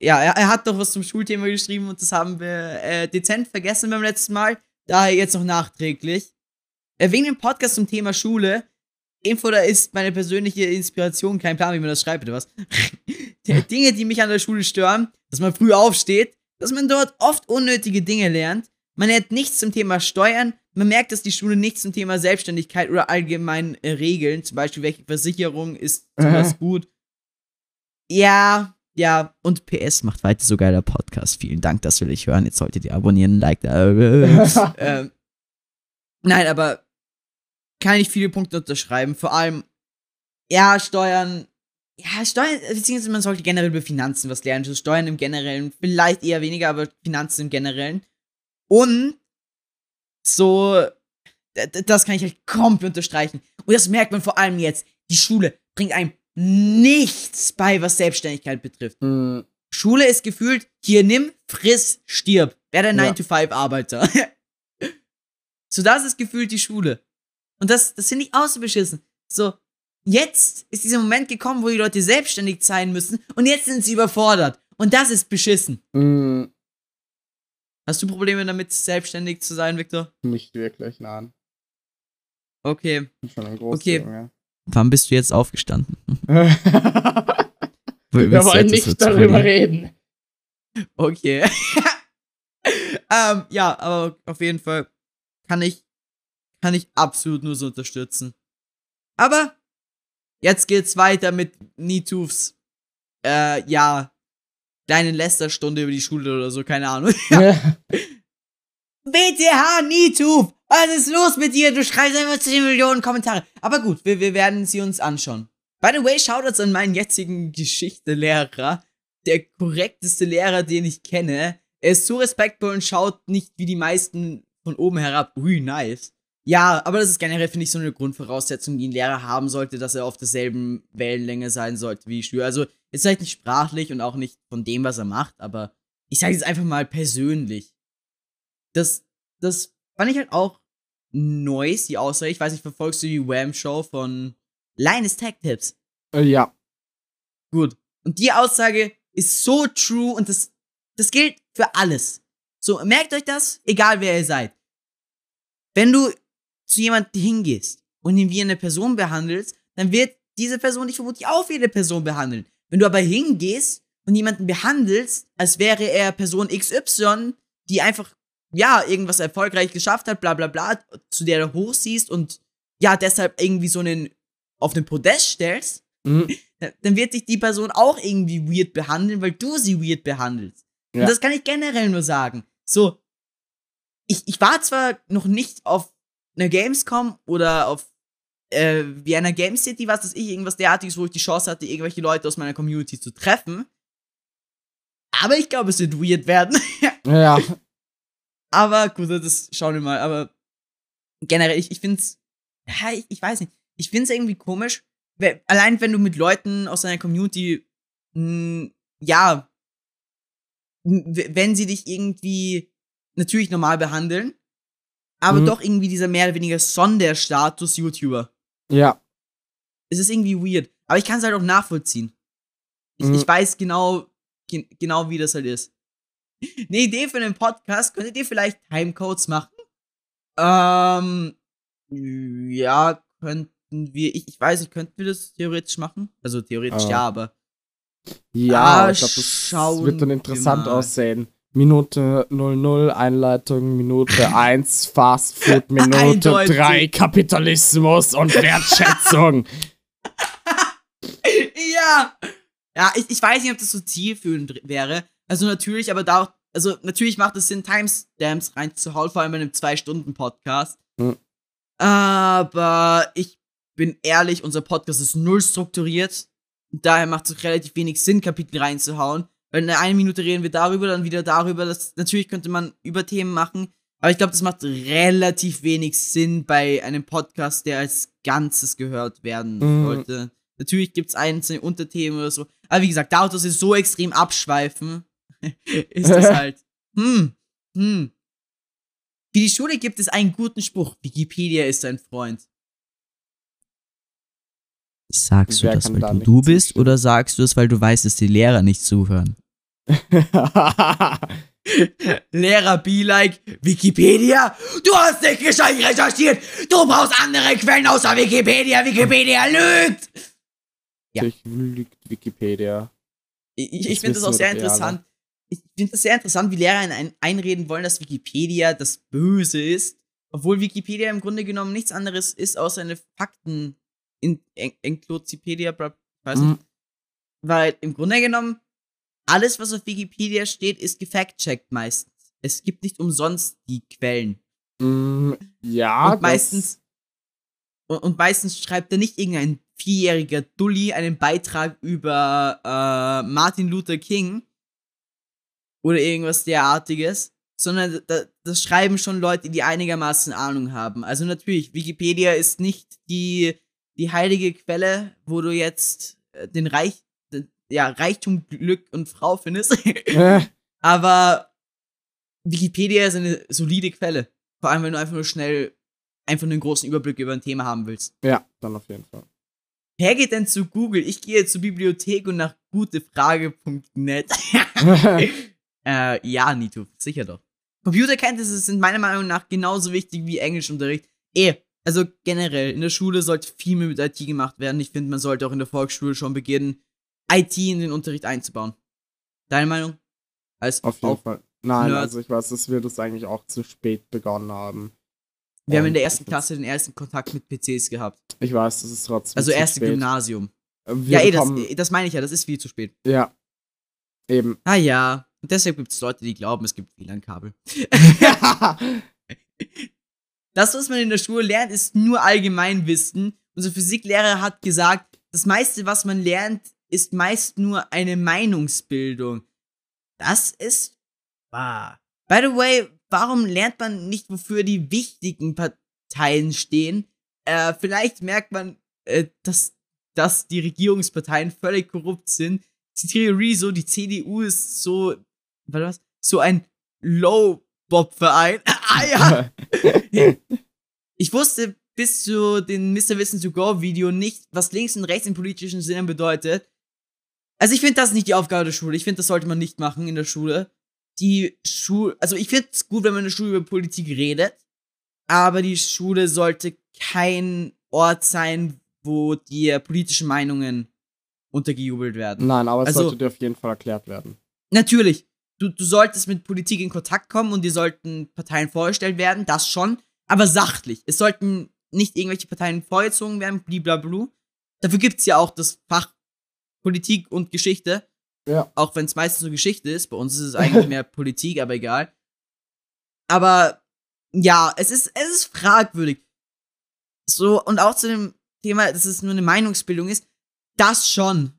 Ja, er, er, hat doch was zum Schulthema geschrieben und das haben wir äh, dezent vergessen beim letzten Mal. Daher jetzt noch nachträglich. Äh, wegen dem Podcast zum Thema Schule. Info, da ist meine persönliche Inspiration. Kein Plan, wie man das schreibt oder was. Dinge, die mich an der Schule stören. Dass man früh aufsteht. Dass man dort oft unnötige Dinge lernt. Man lernt nichts zum Thema Steuern. Man merkt, dass die Schule nichts zum Thema Selbstständigkeit oder allgemein äh, Regeln, zum Beispiel welche Versicherung ist was gut. Ja, ja, und PS macht weiter so geiler Podcast. Vielen Dank, das will ich hören. Jetzt solltet ihr abonnieren, like da. ähm, nein, aber kann ich viele Punkte unterschreiben. Vor allem, ja, Steuern. Ja, Steuern, beziehungsweise man sollte generell über Finanzen was lernen. Also Steuern im Generellen, vielleicht eher weniger, aber Finanzen im Generellen. Und so, das kann ich halt komplett unterstreichen. Und das merkt man vor allem jetzt. Die Schule bringt einem nichts bei, was Selbstständigkeit betrifft. Mhm. Schule ist gefühlt, hier nimm, friss, stirb. Wer der 9-to-5-Arbeiter. so, das ist gefühlt die Schule. Und das, das finde ich auch so beschissen. So, jetzt ist dieser Moment gekommen, wo die Leute selbstständig sein müssen und jetzt sind sie überfordert. Und das ist beschissen. Mhm. Hast du Probleme damit, selbstständig zu sein, Victor? Nicht wirklich, nein. Okay. Bin schon ein Okay. Junge. Wann bist du jetzt aufgestanden? Wir wollen nicht darüber verlieren? reden. Okay. ähm, ja, aber auf jeden Fall kann ich, kann ich absolut nur so unterstützen. Aber jetzt geht's weiter mit Nitufs, äh, ja, kleinen Lästerstunde über die Schule oder so, keine Ahnung. BTH Nituf! Was ist los mit dir? Du schreibst einfach 10 Millionen Kommentare. Aber gut, wir, wir werden sie uns anschauen. By the way, Shoutouts an meinen jetzigen Geschichtelehrer. Der korrekteste Lehrer, den ich kenne. Er ist so respektvoll und schaut nicht wie die meisten von oben herab. Ui, nice. Ja, aber das ist generell, finde ich, so eine Grundvoraussetzung, die ein Lehrer haben sollte, dass er auf derselben Wellenlänge sein sollte wie Schüler. Also, ist vielleicht nicht sprachlich und auch nicht von dem, was er macht, aber ich sage jetzt einfach mal persönlich. Das, das fand ich halt auch Neues, die Aussage. Ich weiß nicht, verfolgst du die Wham-Show von Linus Tech Tips? Äh, ja. Gut. Und die Aussage ist so true und das, das gilt für alles. So, merkt euch das, egal wer ihr seid. Wenn du zu jemandem hingehst und ihn wie eine Person behandelst, dann wird diese Person dich vermutlich auch wie eine Person behandeln. Wenn du aber hingehst und jemanden behandelst, als wäre er Person XY, die einfach, ja, irgendwas erfolgreich geschafft hat, bla bla bla, zu der du hochsiehst und ja, deshalb irgendwie so einen auf den Podest stellst, Mhm. dann wird dich die Person auch irgendwie weird behandeln, weil du sie weird behandelst. Ja. Und das kann ich generell nur sagen. So, ich, ich war zwar noch nicht auf einer Gamescom oder auf äh, Vienna Game City, was weiß ich, irgendwas derartiges, wo ich die Chance hatte, irgendwelche Leute aus meiner Community zu treffen. Aber ich glaube, es wird weird werden. Ja. aber gut, das schauen wir mal. Aber generell, ich, ich find's, ja, ich, ich weiß nicht, ich find's irgendwie komisch, we- allein wenn du mit Leuten aus deiner Community, mh, ja, m- w- wenn sie dich irgendwie natürlich normal behandeln, aber Mhm. doch irgendwie dieser mehr oder weniger Sonderstatus YouTuber. Ja. Es ist irgendwie weird. Aber ich kann es halt auch nachvollziehen. Ich, Mhm. ich weiß genau, gen genau, wie das halt ist. Eine Idee für einen Podcast, könntet ihr vielleicht Timecodes machen? Ähm, ja, könnten wir, ich, ich weiß nicht, könnten wir das theoretisch machen? Also theoretisch Ah. ja, aber Ja, Ah, ich glaube, das wird dann interessant aussehen. Minute 00 Einleitung, Minute 1 Fast Food, Minute Eindeutig. 3 Kapitalismus und Wertschätzung. ja! Ja, ich, ich weiß nicht, ob das so zielführend wäre. Also natürlich, aber da, also natürlich macht es Sinn, Timestamps reinzuhauen, vor allem in einem 2-Stunden-Podcast. Hm. Aber ich bin ehrlich, unser Podcast ist null strukturiert. Daher macht es auch relativ wenig Sinn, Kapitel reinzuhauen. Weil in einer Minute reden wir darüber, dann wieder darüber. Das, natürlich könnte man über Themen machen. Aber ich glaube, das macht relativ wenig Sinn bei einem Podcast, der als Ganzes gehört werden Mhm. sollte. Natürlich gibt es einzelne Unterthemen oder so. Aber wie gesagt, dadurch, dass wir so extrem abschweifen, ist das halt. Hm, hm. Für die Schule gibt es einen guten Spruch. Wikipedia ist ein Freund. Sagst du das, weil da du du bist, zustimmen? oder sagst du es, weil du weißt, dass die Lehrer nicht zuhören? Lehrer be like, Wikipedia? Du hast nicht gescheit recherchiert! Du brauchst andere Quellen außer Wikipedia! Wikipedia lügt! Ja. Natürlich lügt Wikipedia. Ich, ich Das finde das auch sehr eh interessant. Ich finde das sehr interessant, wie Lehrer ein, einreden wollen, dass Wikipedia das Böse ist, obwohl Wikipedia im Grunde genommen nichts anderes ist, außer eine Fakten in en Enkloziopedia, bla- weiß Mhm. nicht. Weil im Grunde genommen alles, was auf Wikipedia steht, ist gefact-checkt meistens. Es gibt nicht umsonst die Quellen. Mm, ja, und meistens und, und meistens schreibt da nicht irgendein vierjähriger Dulli einen Beitrag über äh, Martin Luther King oder irgendwas derartiges, sondern da, das schreiben schon Leute, die einigermaßen Ahnung haben. Also natürlich, Wikipedia ist nicht die, die heilige Quelle, wo du jetzt äh, den Reich, ja, Reichtum, Glück und Frau findest. Aber Wikipedia ist eine solide Quelle. Vor allem, wenn du einfach nur schnell einfach einen großen Überblick über ein Thema haben willst. ja, dann auf jeden Fall. Wer geht denn zu Google? Ich gehe zur Bibliothek und nach gutefrage.net. äh, ja, Nito, sicher doch. Computerkenntnisse sind meiner Meinung nach genauso wichtig wie Englischunterricht. Eh, also generell, in der Schule sollte viel mehr mit IT gemacht werden. Ich finde, man sollte auch in der Volksschule schon beginnen, IT in den Unterricht einzubauen. Deine Meinung? Als Auf jeden Fall. Nein, Nerd. also ich weiß, dass wir das eigentlich auch zu spät begonnen haben. Wir haben in Und der ersten das- Klasse den ersten Kontakt mit PCs gehabt. Ich weiß, das ist trotzdem Also zu erste spät. Gymnasium. Äh, Wir Ja, eh, das, das meine ich ja, das ist viel zu spät. Ja. Eben. Ah ja. Und deshalb gibt es Leute, die glauben, es gibt WLAN-Kabel. Das, was man in der Schule lernt, ist nur Allgemeinwissen. Unser Physiklehrer hat gesagt, das meiste, was man lernt, ist meist nur eine Meinungsbildung. Das ist wahr. By the way, warum lernt man nicht, wofür die wichtigen Parteien stehen? Äh, vielleicht merkt man, äh, dass, dass die Regierungsparteien völlig korrupt sind. Die Theorie so, die CDU ist so, was? So ein Low-Bob-Verein. ah ja! Ich wusste bis zu den Mr. Wissen to Go Video nicht, was links und rechts im politischen Sinne bedeutet. Also ich finde das ist nicht die Aufgabe der Schule. Ich finde, das sollte man nicht machen in der Schule. Die Schule, also ich finde es gut, wenn man in der Schule über Politik redet, aber die Schule sollte kein Ort sein, wo dir politische Meinungen untergejubelt werden. Nein, aber es Also- sollte dir auf jeden Fall erklärt werden. Natürlich, du, du solltest mit Politik in Kontakt kommen und dir sollten Parteien vorgestellt werden, das schon, aber sachlich. Es sollten nicht irgendwelche Parteien vorgezogen werden, blablabla. Dafür gibt's ja auch das Fach Politik und Geschichte, Ja. auch wenn es meistens nur Geschichte ist. Bei uns ist es eigentlich mehr Politik, aber egal. Aber ja, es ist, es ist fragwürdig. So, und auch zu dem Thema, dass es nur eine Meinungsbildung ist, das schon.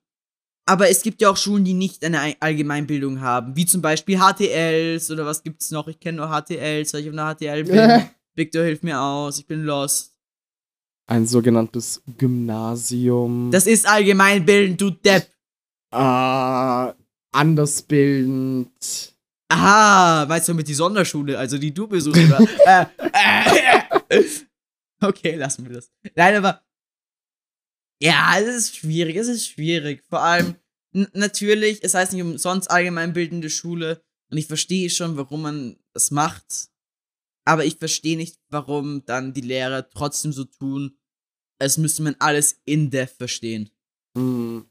Aber es gibt ja auch Schulen, die nicht eine Ei- Allgemeinbildung haben, wie zum Beispiel HTLs oder was gibt's noch? Ich kenne nur HTLs, weil ich auf einer HTL bin. Victor hilft mir aus, ich bin lost. Ein sogenanntes Gymnasium. Das ist allgemeinbildend, du Depp. äh, andersbildend. Ah, weißt du mit die Sonderschule, also die du besuchst, oder? äh, äh, okay, lassen wir das. Nein, aber. Ja, es ist schwierig, es ist schwierig. Vor allem, natürlich, es heißt nicht umsonst allgemeinbildende Schule. Und ich verstehe schon, warum man das macht. Aber ich verstehe nicht, warum dann die Lehrer trotzdem so tun, als müsste man alles in depth verstehen. Mhm.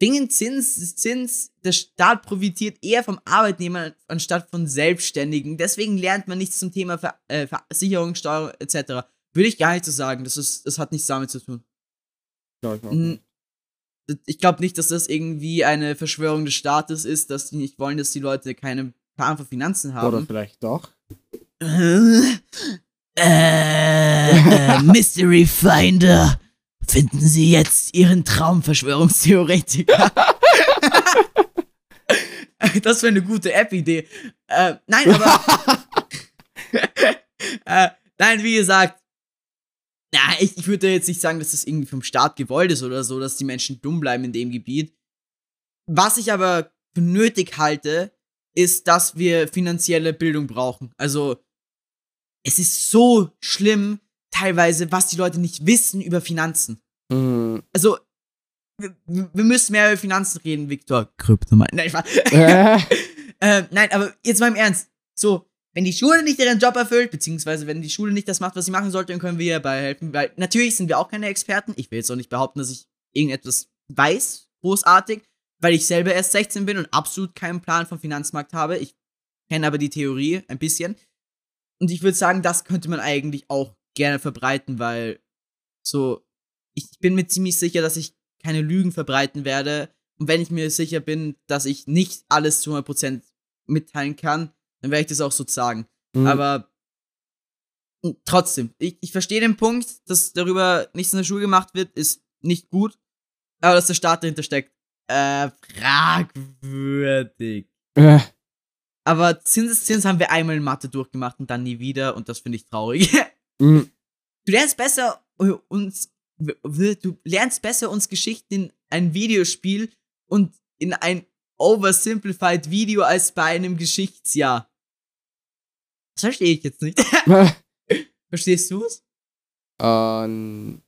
Dingen Zins, Zins, der Staat profitiert eher vom Arbeitnehmer anstatt von Selbstständigen. Deswegen lernt man nichts zum Thema Ver äh, Versicherung, Steuer etc. Würde ich gar nicht so sagen. Das, ist, das hat nichts damit zu tun. Ja, ich. Ich glaube nicht, dass das irgendwie eine Verschwörung des Staates ist, dass die nicht wollen, dass die Leute keine Plan von Finanzen Oder haben. vielleicht doch. Äh, äh, Mystery Finder. Finden Sie jetzt Ihren Traumverschwörungstheoretiker. das wäre eine gute App-Idee. Äh, nein, aber. äh, nein, wie gesagt. Ja, ich, ich würde jetzt nicht sagen, dass das irgendwie vom Staat gewollt ist oder so, dass die Menschen dumm bleiben in dem Gebiet. Was ich aber für nötig halte, ist, dass wir finanzielle Bildung brauchen. Also, es ist so schlimm, teilweise, was die Leute nicht wissen über Finanzen. Mhm. Also, wir, wir müssen mehr über Finanzen reden, Viktor. Kryptoman? Nein, ich war, Äh, äh, nein, aber jetzt mal im Ernst. So, wenn die Schule nicht ihren Job erfüllt, beziehungsweise wenn die Schule nicht das macht, was sie machen sollte, dann können wir ihr dabei helfen. Weil natürlich sind wir auch keine Experten. Ich will jetzt auch nicht behaupten, dass ich irgendetwas weiß, großartig, weil ich selber erst 16 bin und absolut keinen Plan vom Finanzmarkt habe. Ich kenne aber die Theorie ein bisschen. Und ich würde sagen, das könnte man eigentlich auch gerne verbreiten, weil so, ich bin mir ziemlich sicher, dass ich keine Lügen verbreiten werde. Und wenn ich mir sicher bin, dass ich nicht alles zu 100% mitteilen kann, dann werde ich das auch so sagen. mhm. Aber trotzdem, ich, ich verstehe den Punkt, dass darüber nichts in der Schule gemacht wird, ist nicht gut. Aber dass der Staat dahinter steckt, äh, fragwürdig. Äh, Aber Zinseszins haben wir einmal in Mathe durchgemacht und dann nie wieder und das finde ich traurig. mhm. Du lernst besser äh, uns, du lernst besser uns Geschichten in ein Videospiel und in ein oversimplified Video als bei einem Geschichtsjahr. Das verstehe ich jetzt nicht. Verstehst du es? Ähm,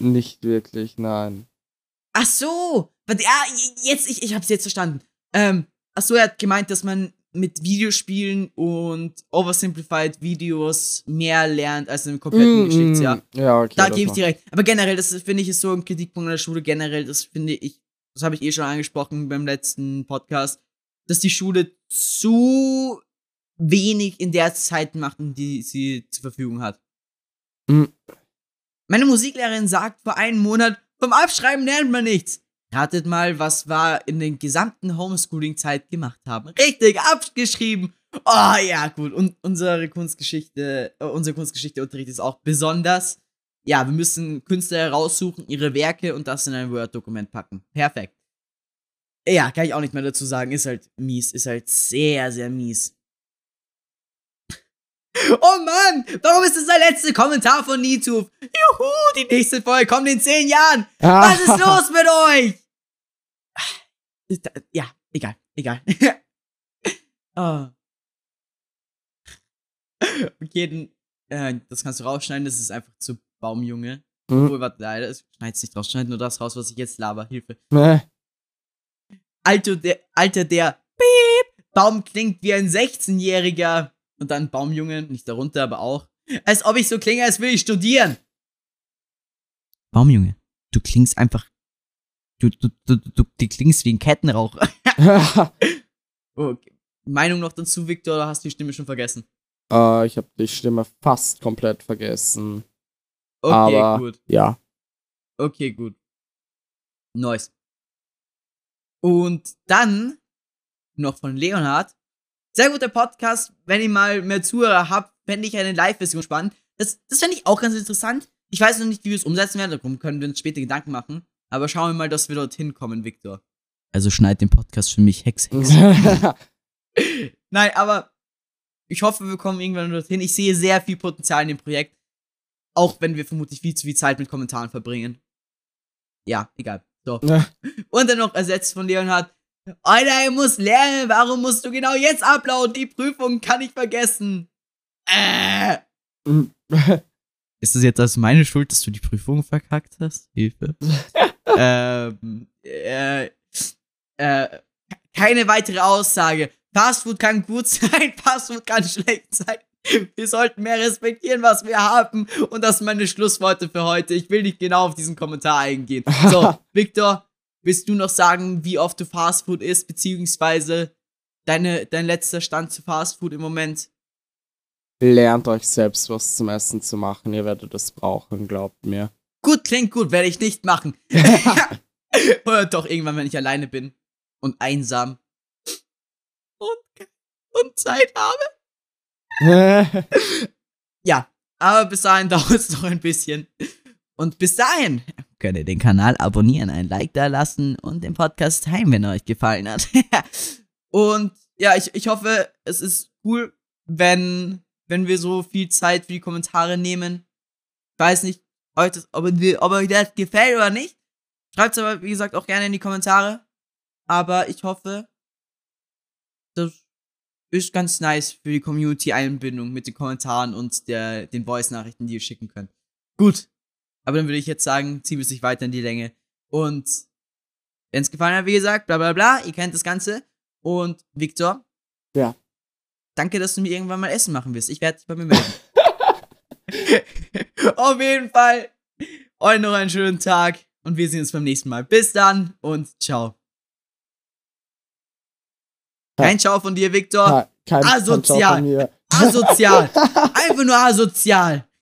nicht wirklich, nein. Ach so. Ja, jetzt, ich, ich hab's jetzt verstanden. Ähm, ach so, er hat gemeint, dass man mit Videospielen und oversimplified Videos mehr lernt als in einem kompletten Mm, Geschichtsjahr. mm, Ja, okay. Da gebe ich dir recht. Aber generell, das finde ich, ist so ein Kritikpunkt an der Schule. Generell, das finde ich, das habe ich eh schon angesprochen beim letzten Podcast, dass die Schule zu wenig in der Zeit macht, in die sie zur Verfügung hat. Mhm. Meine Musiklehrerin sagt vor einem Monat, vom Abschreiben lernt man nichts. Ratet mal, was wir in den gesamten Homeschooling-Zeit gemacht haben. Richtig, abgeschrieben. Oh ja, gut. Und unsere Kunstgeschichte, äh, unser Kunstgeschichte-Unterricht ist auch besonders. Ja, wir müssen Künstler heraussuchen, ihre Werke und das in ein Word-Dokument packen. Perfekt. Ja, kann ich auch nicht mehr dazu sagen. Ist halt mies. Ist halt sehr, sehr mies. Oh Mann, warum ist das der letzte Kommentar von Nituf? Juhu, die nächste Folge kommt in zehn Jahren. Ah. Was ist los mit euch? Ja, egal, egal. oh. Okay, dann, äh, das kannst du rausschneiden, das ist einfach zu Baumjunge. Mhm. Obwohl, warte, leider, es schneid's nicht raus, schneid nur das raus, was ich jetzt laber. Hilfe. Äh, Alter, der, Alter, der Piep, Baum klingt wie ein 16-Jähriger. Und dann Baumjunge, nicht darunter, aber auch. Als ob ich so klinge, als will ich studieren. Baumjunge, du klingst einfach. Du, du, du, du, du klingst wie ein Kettenraucher. Okay. Meinung noch dazu, Victor, oder hast du die Stimme schon vergessen? äh, ich habe die Stimme fast komplett vergessen. Okay, Aber- gut. Ja. Okay, gut. Nice. Und dann noch von Leonhard. Sehr guter Podcast. Wenn ihr mal mehr Zuhörer habt, fände ich eine Live-Version spannend. Das, das fände ich auch ganz interessant. Ich weiß noch nicht, wie wir es umsetzen werden, darum können wir uns später Gedanken machen. Aber schauen wir mal, dass wir dorthin kommen, Victor. Also schneid den Podcast für mich Hex, Hex. Nein, aber ich hoffe, wir kommen irgendwann dorthin. Ich sehe sehr viel Potenzial in dem Projekt. Auch wenn wir vermutlich viel zu viel Zeit mit Kommentaren verbringen. Ja, egal. So. Ja. Und dann noch ersetzt von Leonhard. Alter, ich muss lernen. Warum musst du genau jetzt uploaden? Die Prüfung kann ich vergessen. Äh. Ist es jetzt also meine Schuld, dass du die Prüfung verkackt hast? Hilfe. ähm, äh, äh, keine weitere Aussage. Fastfood kann gut sein, Fastfood kann schlecht sein. Wir sollten mehr respektieren, was wir haben. Und das sind meine Schlussworte für heute. Ich will nicht genau auf diesen Kommentar eingehen. So, Victor, willst du noch sagen, wie oft du Fastfood isst, beziehungsweise deine, dein letzter Stand zu Fastfood im Moment? Lernt euch selbst was zum Essen zu machen. Ihr werdet es brauchen, glaubt mir. Gut, klingt gut, werde ich nicht machen. Oder doch irgendwann, wenn ich alleine bin und einsam und, und Zeit habe. ja, aber bis dahin dauert es noch ein bisschen. Und bis dahin könnt ihr den Kanal abonnieren, ein Like da lassen und den Podcast teilen, wenn er euch gefallen hat. und ja, ich, ich hoffe, es ist cool, wenn, wenn wir so viel Zeit für die Kommentare nehmen. Ich weiß nicht, ob, ob euch das gefällt oder nicht. Schreibt es aber, wie gesagt, auch gerne in die Kommentare. Aber ich hoffe, das ist ganz nice für die Community-Einbindung mit den Kommentaren und der, den Voice-Nachrichten, die ihr schicken könnt. Gut. Aber dann würde ich jetzt sagen, ziehen wir sich weiter in die Länge. Und wenn es gefallen hat, wie gesagt, bla bla bla, ihr kennt das Ganze. Und Victor. Ja. Danke, dass du mir irgendwann mal Essen machen wirst. Ich werde dich bei mir melden. Auf jeden Fall. Euch noch einen schönen Tag. Und wir sehen uns beim nächsten Mal. Bis dann und ciao. Kein Ciao von dir, Victor. Kein, kein asozial. Kein asozial. Einfach nur asozial.